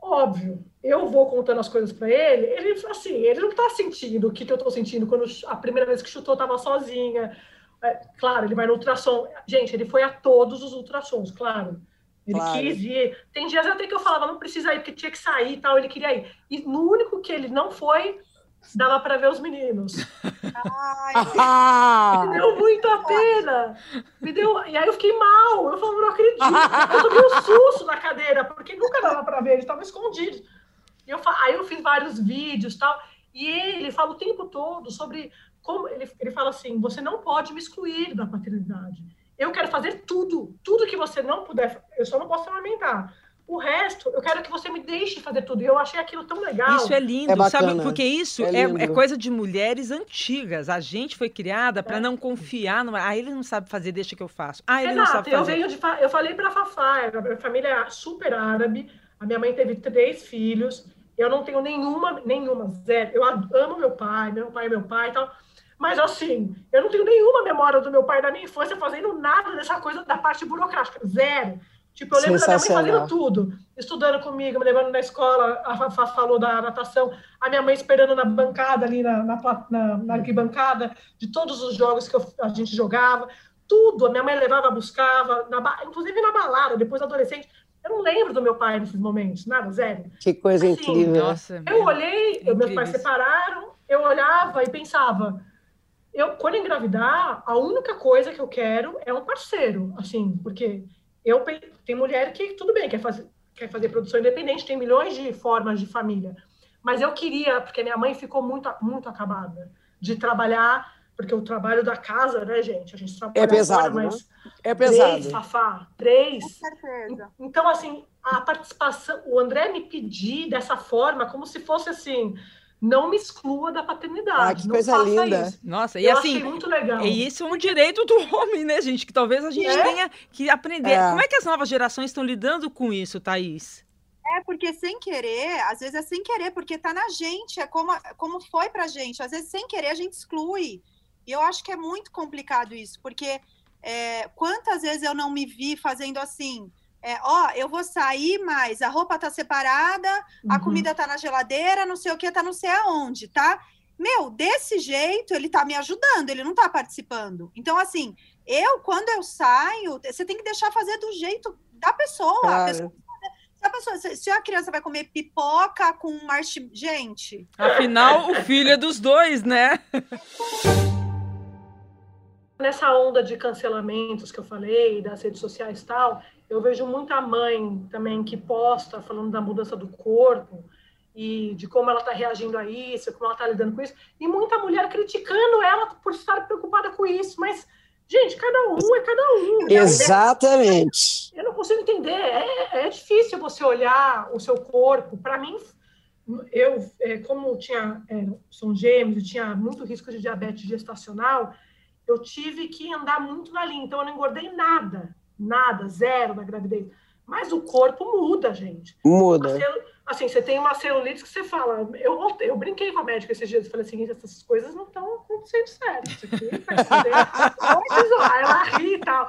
óbvio, eu vou contando as coisas para ele, ele assim, ele não está sentindo o que, que eu estou sentindo quando a primeira vez que chutou estava sozinha. É, claro, ele vai no ultrassom. Gente, ele foi a todos os ultrassons, claro. Ele claro. quis ir. Tem dias até que eu falava, não precisa ir, porque tinha que sair e tal, ele queria ir. E no único que ele não foi, dava para ver os meninos. Ai, me deu muita pena. Me deu... E aí eu fiquei mal. Eu falei, não acredito. Eu tomei um susto na cadeira, porque nunca dava para ver, eles estavam escondidos. Eu, aí eu fiz vários vídeos tal, e ele fala o tempo todo sobre como ele, ele fala assim: você não pode me excluir da paternidade. Eu quero fazer tudo, tudo que você não puder, eu só não posso amamentar. O resto, eu quero que você me deixe fazer tudo. E eu achei aquilo tão legal. Isso é lindo, é sabe? Porque isso é, é, é, coisa de mulheres antigas. A gente foi criada para é. não confiar no. Ah, ele não sabe fazer, deixa que eu faço. Ah, ele Exato, não sabe fazer. Eu, venho de, eu falei para a Fafá, a minha família é super árabe. A minha mãe teve três filhos. Eu não tenho nenhuma, nenhuma, zero. Eu amo meu pai, meu pai é meu pai e tal. Mas, assim, eu não tenho nenhuma memória do meu pai da minha infância fazendo nada dessa coisa da parte burocrática. Zero. Tipo, eu lembro da minha mãe fazendo tudo. Estudando comigo, me levando na escola. A Fafá falou da natação. A minha mãe esperando na bancada ali, na, na, na, na arquibancada, de todos os jogos que eu, a gente jogava. Tudo. A minha mãe levava, buscava. Na, inclusive na balada, depois adolescente. Eu não lembro do meu pai nesses momentos, nada, zero. Que coisa assim, incrível. Nossa, eu olhei, é meus pais separaram, eu olhava e pensava, eu quando engravidar, a única coisa que eu quero é um parceiro, assim, porque eu tem mulher que tudo bem, quer fazer quer fazer produção independente, tem milhões de formas de família. Mas eu queria, porque minha mãe ficou muito muito acabada de trabalhar porque o trabalho da casa, né, gente? A gente trabalha é pesado, agora, mas né? é pesado. Três, Fafá, três. Com certeza. Então, assim, a participação, o André me pedir dessa forma, como se fosse assim, não me exclua da paternidade. Ah, que coisa linda. Isso. Nossa, e Eu assim, muito legal. E isso é um direito do homem, né, gente? Que talvez a gente é? tenha que aprender. É. Como é que as novas gerações estão lidando com isso, Thaís? É, porque sem querer, às vezes é sem querer, porque tá na gente, é como, como foi pra gente. Às vezes, sem querer, a gente exclui. E eu acho que é muito complicado isso, porque é, quantas vezes eu não me vi fazendo assim, é, ó, eu vou sair, mas a roupa tá separada, uhum. a comida tá na geladeira, não sei o que, tá não sei aonde, tá? Meu, desse jeito ele tá me ajudando, ele não tá participando. Então, assim, eu, quando eu saio, você tem que deixar fazer do jeito da pessoa. Claro. A pessoa se a, pessoa, se a criança vai comer pipoca com marshmallow. Gente. Afinal, o filho é dos dois, né? Nessa onda de cancelamentos que eu falei, das redes sociais e tal, eu vejo muita mãe também que posta falando da mudança do corpo e de como ela está reagindo a isso, como ela está lidando com isso, e muita mulher criticando ela por estar preocupada com isso, mas, gente, cada um é cada um. Exatamente. Eu não consigo entender, é, é difícil você olhar o seu corpo, para mim, eu, é, como tinha, é, são gêmeos, tinha muito risco de diabetes gestacional, eu tive que andar muito na linha, então eu não engordei nada, nada, zero na gravidez. Mas o corpo muda, gente. Muda. Celu assim, você tem uma celulite que você fala. Eu, eu brinquei com a médica esses dias e falei assim: essas coisas não estão acontecendo sério. Isso aqui vai ela ri e tal.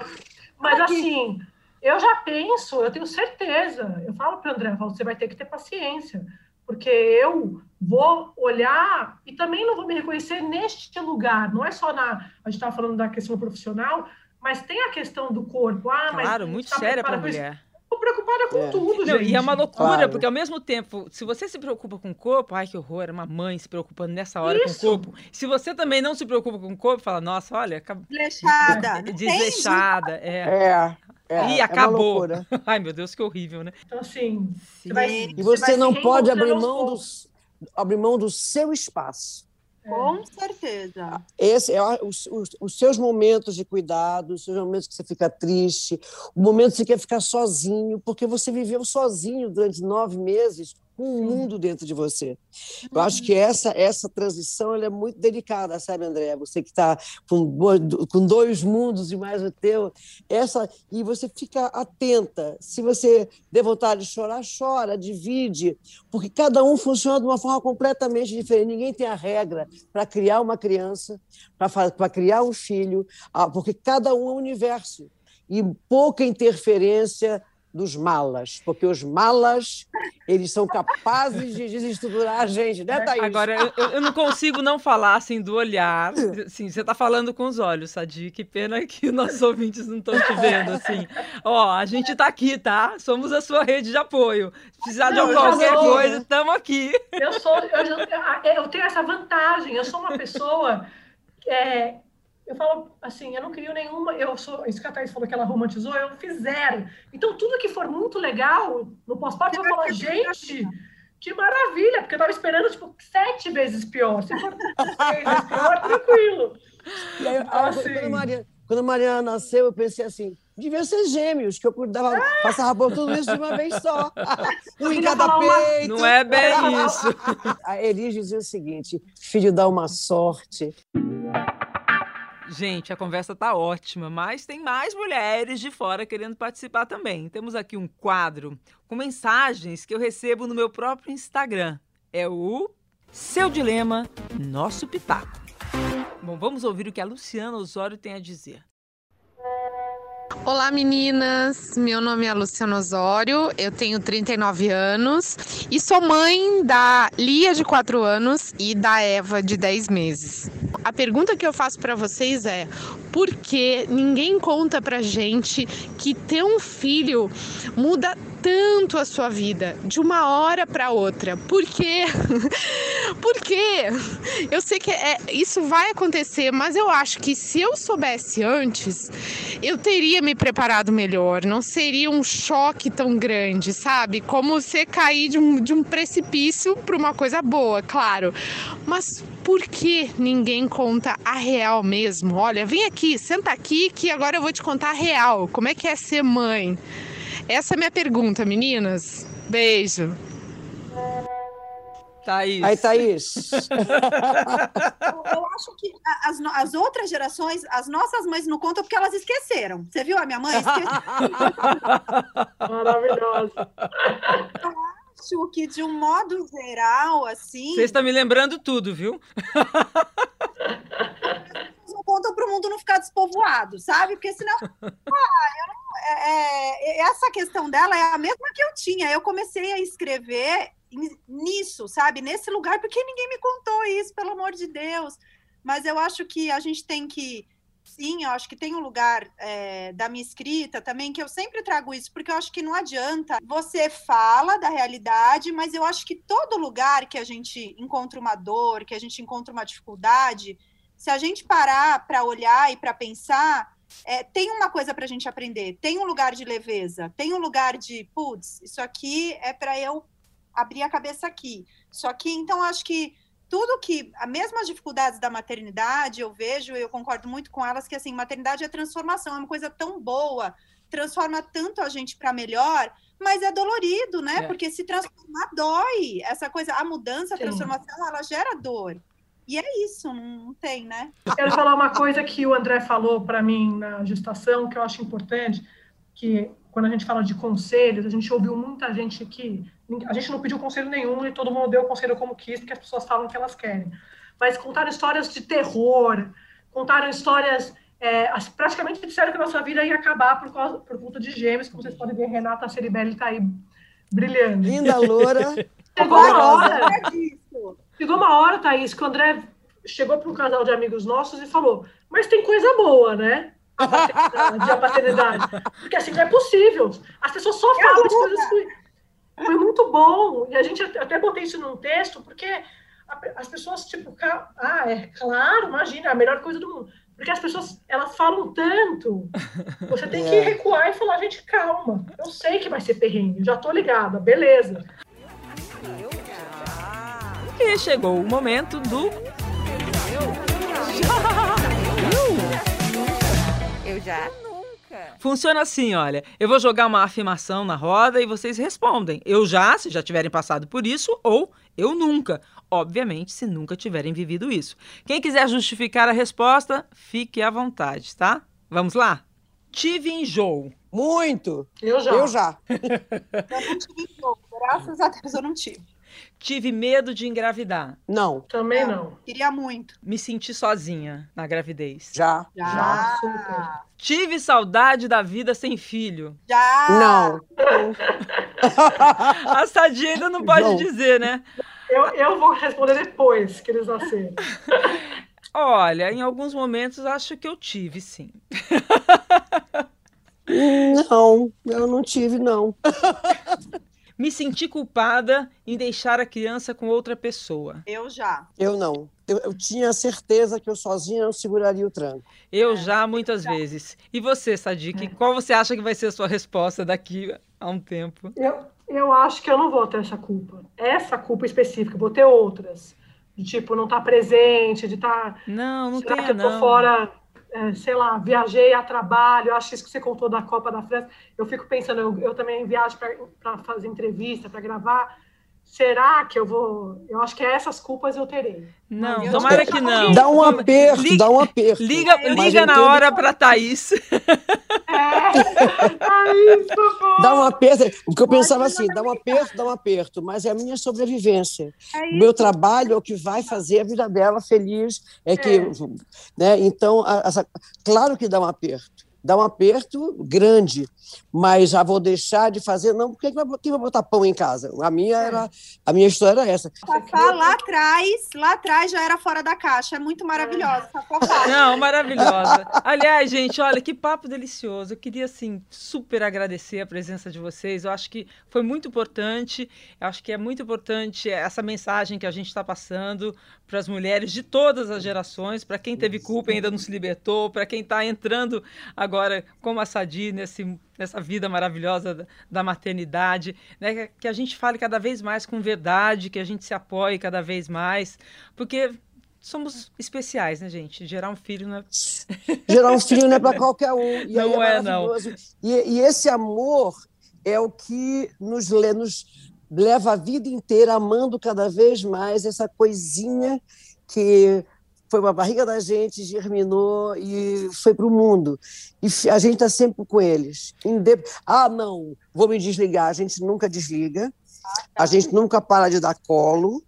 Mas assim, eu já penso, eu tenho certeza. Eu falo para o André, você vai ter que ter paciência, porque eu vou olhar e também não vou me reconhecer neste lugar. Não é só na. A gente estava falando da questão profissional, mas tem a questão do corpo. Ah, claro, muito séria para a mulher preocupada com é. tudo, Não, gente. E é uma loucura, claro. porque ao mesmo tempo, se você se preocupa com o corpo, ai que horror, é uma mãe se preocupando nessa hora Isso. com o corpo. Se você também não se preocupa com o corpo, fala, nossa, olha, desleixada. Desleixada, é. É. É, e acabou. É ai, meu Deus, que horrível, né? Então, assim. Você vai, e você, você não pode abrir mão, dos, abrir mão do seu espaço. Com certeza. Esse é os, os, os, seus momentos de cuidado, os seus momentos que você fica triste, o momento que você quer ficar sozinho, porque você viveu sozinho durante nove meses um mundo dentro de você. Eu acho que essa essa transição é muito delicada, sabe, André? Você que está com, com dois mundos e mais o teu, essa e você fica atenta. Se você der vontade de chorar, chora, divide, porque cada um funciona de uma forma completamente diferente. Ninguém tem a regra para criar uma criança, para criar um filho, ah, porque cada um é um universo e pouca interferência dos malas, porque os malas, eles são capazes de desestruturar a gente, né, Thaís? Agora, eu, eu não consigo não falar, assim, do olhar, assim, você está falando com os olhos, Sadi, que pena que nossos ouvintes não estão te vendo, assim. Ó, a gente está aqui, tá? Somos a sua rede de apoio. Se precisar não, de qualquer coisa, estamos aqui. Eu sou, eu, eu tenho essa vantagem, eu sou uma pessoa... É, eu falo assim, eu não crio nenhuma, eu sou, isso que a Thaís falou que ela romantizou, eu fiz zero. Então, tudo que for muito legal no pós-parto, eu vou falar, gente, que maravilha, porque eu tava esperando, tipo, sete vezes pior. Se for vezes pior, tranquilo. E aí, então, assim... quando, a Mariana, quando a Mariana nasceu, eu pensei assim, devia ser gêmeos, que eu cuidava, ah! passava por tudo isso de uma vez só. um em cada peito. Não é bem isso. A Elis dizia o seguinte, filho dá uma sorte. Gente, a conversa tá ótima, mas tem mais mulheres de fora querendo participar também. Temos aqui um quadro com mensagens que eu recebo no meu próprio Instagram. É o Seu Dilema, Nosso Pitaco. Bom, vamos ouvir o que a Luciana Osório tem a dizer. Olá meninas, meu nome é Luciana Osório, eu tenho 39 anos e sou mãe da Lia de 4 anos e da Eva de 10 meses. A pergunta que eu faço para vocês é: por que ninguém conta pra gente que ter um filho muda tanto a sua vida de uma hora para outra. Por quê? Porque eu sei que é, isso vai acontecer, mas eu acho que se eu soubesse antes, eu teria me preparado melhor. Não seria um choque tão grande, sabe? Como você cair de um, de um precipício para uma coisa boa, claro. Mas por que ninguém conta a real mesmo? Olha, vem aqui, senta aqui que agora eu vou te contar a real. Como é que é ser mãe? Essa é a minha pergunta, meninas. Beijo. Thaís. Aí, Thaís. eu acho que as, as outras gerações, as nossas mães não contam porque elas esqueceram. Você viu a minha mãe? Maravilhosa. acho que, de um modo geral, assim. Você está me lembrando tudo, viu? não contam para o mundo não ficar despovoado, sabe? Porque senão. Ah, não é, é, essa questão dela é a mesma que eu tinha. Eu comecei a escrever nisso, sabe? Nesse lugar, porque ninguém me contou isso, pelo amor de Deus. Mas eu acho que a gente tem que. Sim, eu acho que tem um lugar é, da minha escrita também que eu sempre trago isso, porque eu acho que não adianta. Você fala da realidade, mas eu acho que todo lugar que a gente encontra uma dor, que a gente encontra uma dificuldade, se a gente parar para olhar e para pensar, é, tem uma coisa para a gente aprender, tem um lugar de leveza, tem um lugar de, putz, isso aqui é para eu abrir a cabeça aqui. Só que, então, acho que tudo que, a mesmas dificuldades da maternidade, eu vejo, eu concordo muito com elas, que, assim, maternidade é transformação, é uma coisa tão boa, transforma tanto a gente para melhor, mas é dolorido, né? É. Porque se transformar dói. Essa coisa, a mudança, a transformação, ela gera dor. E é isso, não tem, né? Eu quero falar uma coisa que o André falou para mim na gestação, que eu acho importante, que quando a gente fala de conselhos, a gente ouviu muita gente que a gente não pediu conselho nenhum e todo mundo deu o conselho como quis, porque as pessoas falam o que elas querem. Mas contaram histórias de terror, contaram histórias é, praticamente disseram que a nossa vida ia acabar por, causa, por conta de gêmeos, como vocês podem ver, Renata Ceribelli está aí brilhando. Linda, loura. Chegou uma hora, chegou uma hora, Thaís, que o André chegou para um casal de amigos nossos e falou, mas tem coisa boa, né? A paternidade, a paternidade. Porque assim, não é possível. As pessoas só falam as coisas que foi muito bom. E a gente até botei isso num texto, porque as pessoas, tipo, ah, é claro, imagina, é a melhor coisa do mundo. Porque as pessoas, elas falam tanto. Você tem que é. recuar e falar, gente, calma. Eu sei que vai ser perrengue, já tô ligada, beleza. E chegou o momento do. Eu já. Funciona assim, olha. Eu vou jogar uma afirmação na roda e vocês respondem. Eu já, se já tiverem passado por isso, ou eu nunca. Obviamente, se nunca tiverem vivido isso. Quem quiser justificar a resposta, fique à vontade, tá? Vamos lá? Tive enjoo. Muito. Eu já. Eu já. eu não tive enjoo. Graças a Deus eu não tive. Tive medo de engravidar. Não. Também não. Queria muito. Me senti sozinha na gravidez. Já. Já. já. Super. Tive saudade da vida sem filho. Já. Não. A Sadia ainda não pode não. dizer, né? Eu, eu vou responder depois que eles nascerem. Olha, em alguns momentos acho que eu tive, sim. Não, eu não tive, não. Me senti culpada em deixar a criança com outra pessoa. Eu já. Eu não. Eu, eu tinha certeza que eu sozinha não seguraria o tranco. Eu é, já, muitas já. vezes. E você, Sadiq, é. qual você acha que vai ser a sua resposta daqui a um tempo? Eu, eu acho que eu não vou ter essa culpa. Essa culpa específica, vou ter outras. De tipo, não estar tá presente, de estar. Tá, não, não tem. que eu tô fora, é, sei lá, viajei a trabalho, acho isso que você contou da Copa da França. Eu fico pensando, eu, eu também viajo para fazer entrevista, para gravar será que eu vou. Eu acho que essas culpas eu terei. Não, eu tomara que não. Dá um aperto, liga, dá um aperto. Liga, liga na hora para Thaís. É, Thaís, dá um aperto. Porque eu pensava assim: dá um aperto, dá um aperto, mas é a minha sobrevivência. É Meu trabalho é o que vai fazer a vida dela feliz. É que. É. Né, então, a, a, claro que dá um aperto dá um aperto grande, mas já vou deixar de fazer, não, porque quem vai botar pão em casa? A minha é. era, a minha história era essa. Fafá lá atrás, lá atrás já era fora da caixa, é muito maravilhosa. É. Não, maravilhosa. Aliás, gente, olha que papo delicioso. Eu queria assim super agradecer a presença de vocês. Eu acho que foi muito importante. Eu acho que é muito importante essa mensagem que a gente está passando para as mulheres de todas as gerações, para quem teve culpa e ainda não se libertou, para quem está entrando agora como a Sadi nesse, nessa vida maravilhosa da, da maternidade, né? que a gente fale cada vez mais com verdade, que a gente se apoie cada vez mais, porque somos especiais, né, gente? Gerar um filho não é. Gerar um filho não é para qualquer um. E não é, é não. E, e, esse amor é o que nos, nos leva a vida inteira amando cada vez mais essa coisinha que foi uma barriga da gente, germinou e foi para o mundo. E a gente está sempre com eles. Indep ah, não, vou me desligar. A gente nunca desliga, a gente nunca para de dar colo.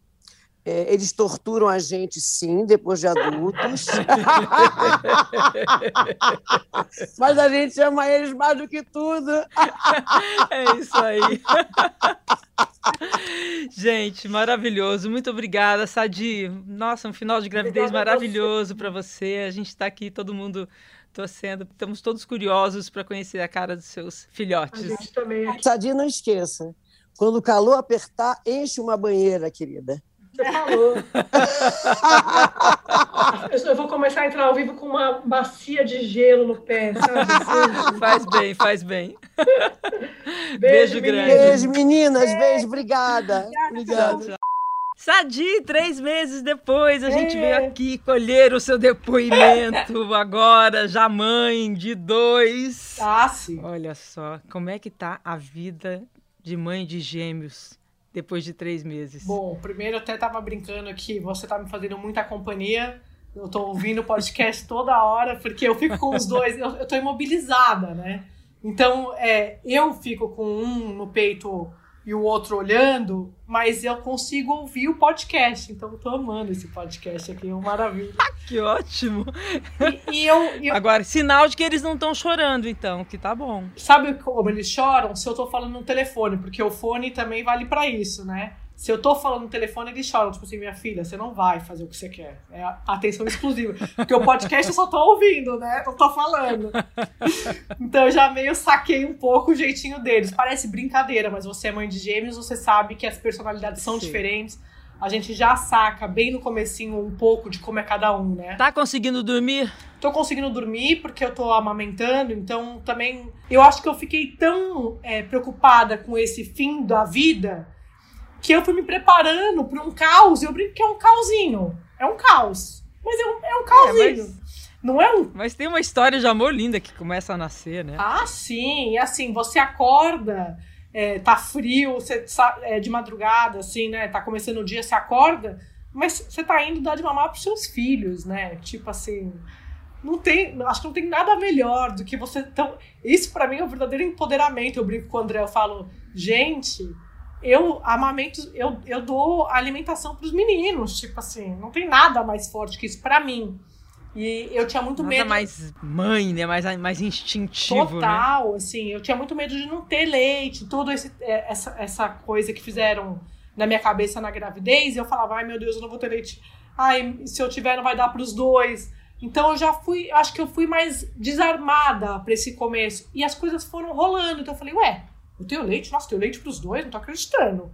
É, eles torturam a gente, sim, depois de adultos. Mas a gente ama eles mais do que tudo. é isso aí. gente, maravilhoso. Muito obrigada, Sadi. Nossa, um final de gravidez Obrigada maravilhoso para você. A gente está aqui, todo mundo torcendo. Estamos todos curiosos para conhecer a cara dos seus filhotes. A gente também. Sadi, não esqueça. Quando o calor apertar, enche uma banheira, querida. Você falou. eu vou começar a entrar ao vivo com uma bacia de gelo no pé, sabe? Faz bem, faz bem. Beijo, beijo grande. Beijo, meninas. Beijo, beijo obrigada. Obrigada. Sadi, três meses depois, a é. gente veio aqui colher o seu depoimento. Agora, já mãe de dois. Ah, sim. Olha só, como é que tá a vida de mãe de gêmeos? Depois de três meses? Bom, primeiro eu até tava brincando que você tá me fazendo muita companhia. Eu tô ouvindo o podcast toda hora, porque eu fico com os dois, eu, eu tô imobilizada, né? Então, é, eu fico com um no peito e o outro olhando, mas eu consigo ouvir o podcast. Então, tô amando esse podcast aqui, é uma maravilha. que ótimo! E, e eu, eu, Agora, sinal de que eles não estão chorando, então, que tá bom. Sabe como eles choram? Se eu tô falando no telefone, porque o fone também vale para isso, né? Se eu tô falando no telefone, eles choram. Tipo assim, minha filha, você não vai fazer o que você quer. É atenção exclusiva. Porque o podcast eu só tô ouvindo, né? Não tô falando. Então eu já meio saquei um pouco o jeitinho deles. Parece brincadeira, mas você é mãe de gêmeos, você sabe que as personalidades são Sim. diferentes. A gente já saca bem no comecinho um pouco de como é cada um, né? Tá conseguindo dormir? Tô conseguindo dormir porque eu tô amamentando, então também. Eu acho que eu fiquei tão é, preocupada com esse fim da vida que eu fui me preparando para um caos. Eu brinco que é um caosinho. É um caos. Mas é um, é um caosinho. É, mas... Não é um. Mas tem uma história de amor linda que começa a nascer, né? Ah, sim. E assim, você acorda, é, tá frio, você é de madrugada, assim, né? Tá começando o dia, você acorda, mas você tá indo dar de mamar pros seus filhos, né? Tipo assim. Não tem, acho que não tem nada melhor do que você. Então, isso para mim é um verdadeiro empoderamento. Eu brinco com o André, eu falo, gente, eu amamento, eu, eu dou alimentação para os meninos, tipo assim, não tem nada mais forte que isso para mim. E eu tinha muito nada medo. mais mãe, né? Mais, mais instintivo. Né? Total, né? assim, eu tinha muito medo de não ter leite, toda é, essa, essa coisa que fizeram na minha cabeça na gravidez. E eu falava, ai meu Deus, eu não vou ter leite. Ai, se eu tiver, não vai dar para os dois. Então eu já fui, acho que eu fui mais desarmada para esse começo. E as coisas foram rolando. Então eu falei, ué, eu tenho leite? Nossa, tenho leite pros dois? Não tô acreditando.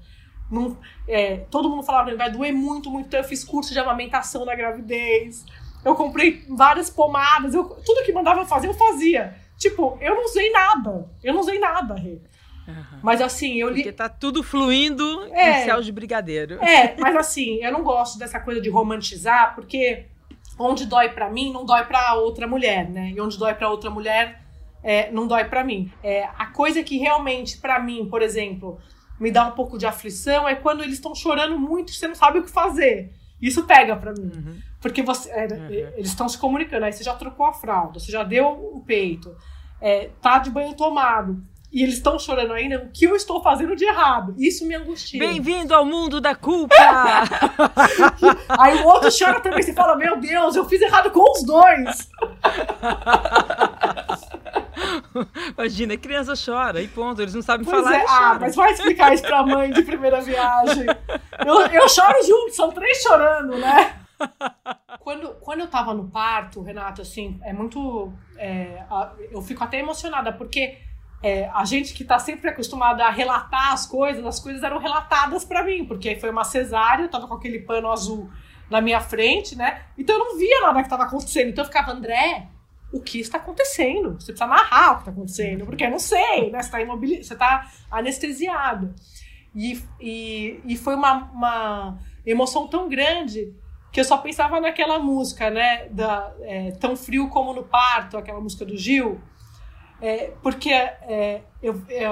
Não, é, todo mundo falava, vai doer muito, muito. Então eu fiz curso de amamentação na gravidez. Eu comprei várias pomadas. Eu, tudo que mandava fazer, eu fazia. Tipo, eu não usei nada. Eu não usei nada, Rê. Uhum. Mas assim, eu li. Porque tá tudo fluindo é, em céu de brigadeiro. É, mas assim, eu não gosto dessa coisa de romantizar, porque onde dói para mim, não dói para outra mulher, né? E onde dói para outra mulher, é, não dói para mim. É, a coisa que realmente, para mim, por exemplo, me dá um pouco de aflição é quando eles estão chorando muito e você não sabe o que fazer. Isso pega para mim. Uhum. Porque você, é, uhum. eles estão se comunicando. Aí você já trocou a fralda, você já deu o peito, é, tá de banho tomado. E eles estão chorando ainda. O que eu estou fazendo de errado? Isso me angustia. Bem-vindo ao mundo da culpa! Aí o outro chora também. Você fala: Meu Deus, eu fiz errado com os dois. Imagina, criança chora e ponto, eles não sabem pois falar. É. Ah, mas vai explicar isso pra mãe de primeira viagem. Eu, eu choro junto, são três chorando, né? Quando, quando eu tava no parto, Renato, assim, é muito. É, eu fico até emocionada, porque é, a gente que tá sempre acostumada a relatar as coisas, as coisas eram relatadas para mim, porque foi uma cesárea, eu tava com aquele pano azul na minha frente, né? Então eu não via nada que tava acontecendo. Então eu ficava, André, o que está acontecendo. Você precisa narrar o que está acontecendo, porque eu não sei, né? Você está você tá anestesiado. E, e, e foi uma, uma emoção tão grande que eu só pensava naquela música, né? Da, é, Tão Frio Como no Parto, aquela música do Gil. É, porque é, eu, eu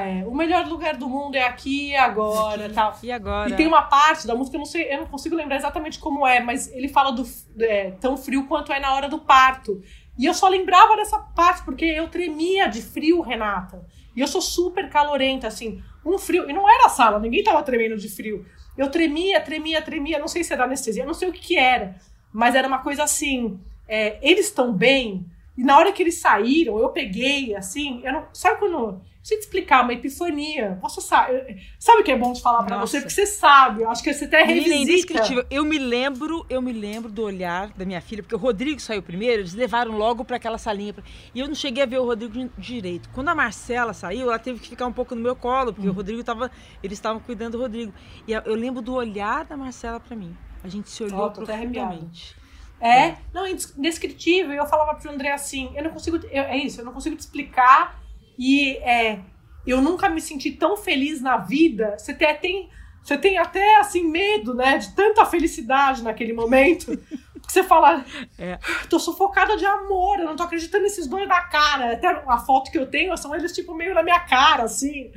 é, o melhor lugar do mundo é aqui e agora, aqui, tal. E agora? E tem uma parte da música, eu não sei, eu não consigo lembrar exatamente como é, mas ele fala do é, tão frio quanto é na hora do parto. E eu só lembrava dessa parte porque eu tremia de frio, Renata. E eu sou super calorenta, assim, um frio. E não era a sala, ninguém tava tremendo de frio. Eu tremia, tremia, tremia. Não sei se era anestesia, não sei o que, que era. Mas era uma coisa assim. É, eles estão bem. E na hora que eles saíram, eu peguei, assim, eu não. Sabe quando sei te explicar, uma epifania. Você sabe, sabe o que é bom de falar para você? Porque você sabe, eu acho que você até revisita. Eu me lembro, eu me lembro do olhar da minha filha, porque o Rodrigo saiu primeiro, eles levaram logo para aquela salinha. E eu não cheguei a ver o Rodrigo direito. Quando a Marcela saiu, ela teve que ficar um pouco no meu colo, porque hum. o Rodrigo tava, eles estavam cuidando do Rodrigo. E eu lembro do olhar da Marcela para mim. A gente se olhou oh, profundamente. É, é, não, indescritível. Eu falava pro André assim, eu não consigo, eu, é isso, eu não consigo te explicar e é, eu nunca me senti tão feliz na vida. Você tem, tem, você tem até assim medo, né, de tanta felicidade naquele momento. Porque você fala, é. tô sufocada de amor, eu não tô acreditando nesses dois na cara. Até a foto que eu tenho são eles, tipo, meio na minha cara, assim.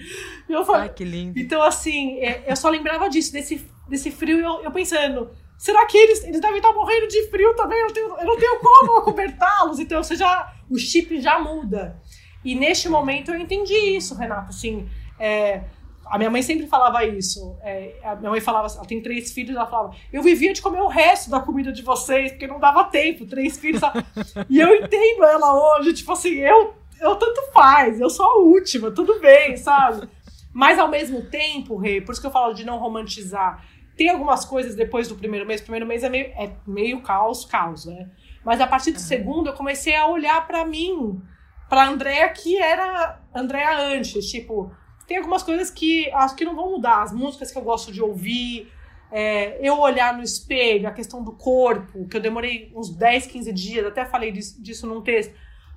E eu falo, Ai, que lindo. Então, assim, é, eu só lembrava disso, desse, desse frio, eu, eu pensando, será que eles, eles devem estar morrendo de frio também? Eu, tenho, eu não tenho como acobertá-los. Então, você já, o chip já muda. E neste momento eu entendi isso, Renata. Assim, é, a minha mãe sempre falava isso. É, a minha mãe falava, ela tem três filhos, ela falava, eu vivia de comer o resto da comida de vocês, porque não dava tempo, três filhos. e eu entendo ela hoje, tipo assim, eu, eu tanto faz, eu sou a última, tudo bem, sabe? Mas ao mesmo tempo, Rei, por isso que eu falo de não romantizar. Tem algumas coisas depois do primeiro mês. O primeiro mês é meio, é meio caos, caos, né? Mas a partir do segundo, eu comecei a olhar para mim, pra Andréa, que era Andréa antes. Tipo, tem algumas coisas que acho que não vão mudar. As músicas que eu gosto de ouvir, é, eu olhar no espelho, a questão do corpo, que eu demorei uns 10, 15 dias, até falei disso, disso num texto,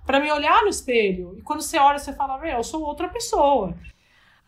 para me olhar no espelho. E quando você olha, você fala, eu sou outra pessoa.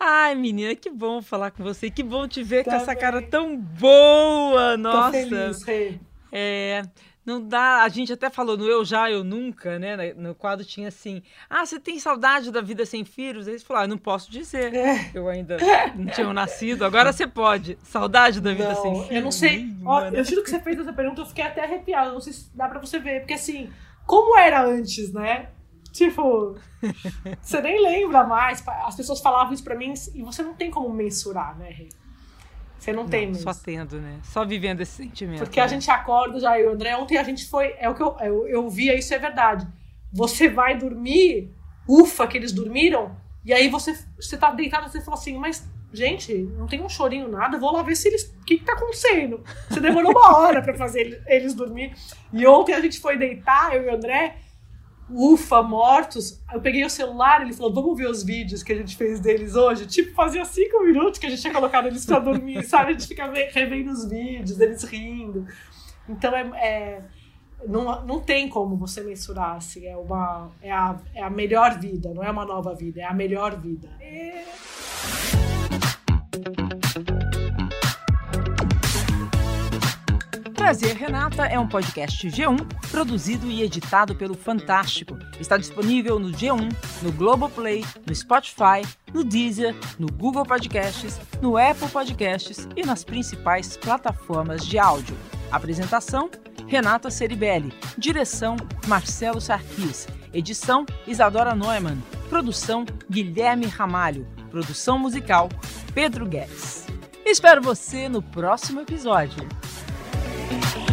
Ai, menina, que bom falar com você. Que bom te ver com essa cara tão boa. Nossa. Tô feliz, Rê. É, não dá. A gente até falou no Eu Já, Eu Nunca, né? No quadro tinha assim: Ah, você tem saudade da vida sem filhos? Eles falaram: ah, não posso dizer. É. Eu ainda não tinha nascido. Agora você pode. Saudade da vida não, sem filhos. Eu não sei. Ó, eu juro que você fez essa pergunta, eu fiquei até arrepiada. Não sei se dá pra você ver. Porque assim, como era antes, né? Tipo, você nem lembra mais. As pessoas falavam isso pra mim e você não tem como mensurar, né, Rei? Você não, não tem mesmo. Só tendo, né? Só vivendo esse sentimento. Porque né? a gente acorda já, eu e o André, ontem a gente foi. É o que eu, eu, eu via, isso é verdade. Você vai dormir, ufa, que eles dormiram, e aí você, você tá deitado e você fala assim, mas, gente, não tem um chorinho, nada, vou lá ver se eles. O que, que tá acontecendo? Você demorou uma hora pra fazer eles dormir. E ontem a gente foi deitar, eu e o André ufa, mortos. Eu peguei o celular, ele falou, vamos ver os vídeos que a gente fez deles hoje. Tipo, fazia cinco minutos que a gente tinha colocado eles pra dormir, sabe? A gente fica revendo os vídeos, deles rindo. Então, é, é, não, não tem como você mensurar, assim, é, uma, é, a, é a melhor vida, não é uma nova vida, é a melhor vida. É... Prazer Renata é um podcast G1 produzido e editado pelo Fantástico. Está disponível no G1, no Globoplay, no Spotify, no Deezer, no Google Podcasts, no Apple Podcasts e nas principais plataformas de áudio. Apresentação: Renata Ceribelli. Direção: Marcelo Sarquis. Edição: Isadora Neumann. Produção: Guilherme Ramalho. Produção musical: Pedro Guedes. Espero você no próximo episódio. Thank you.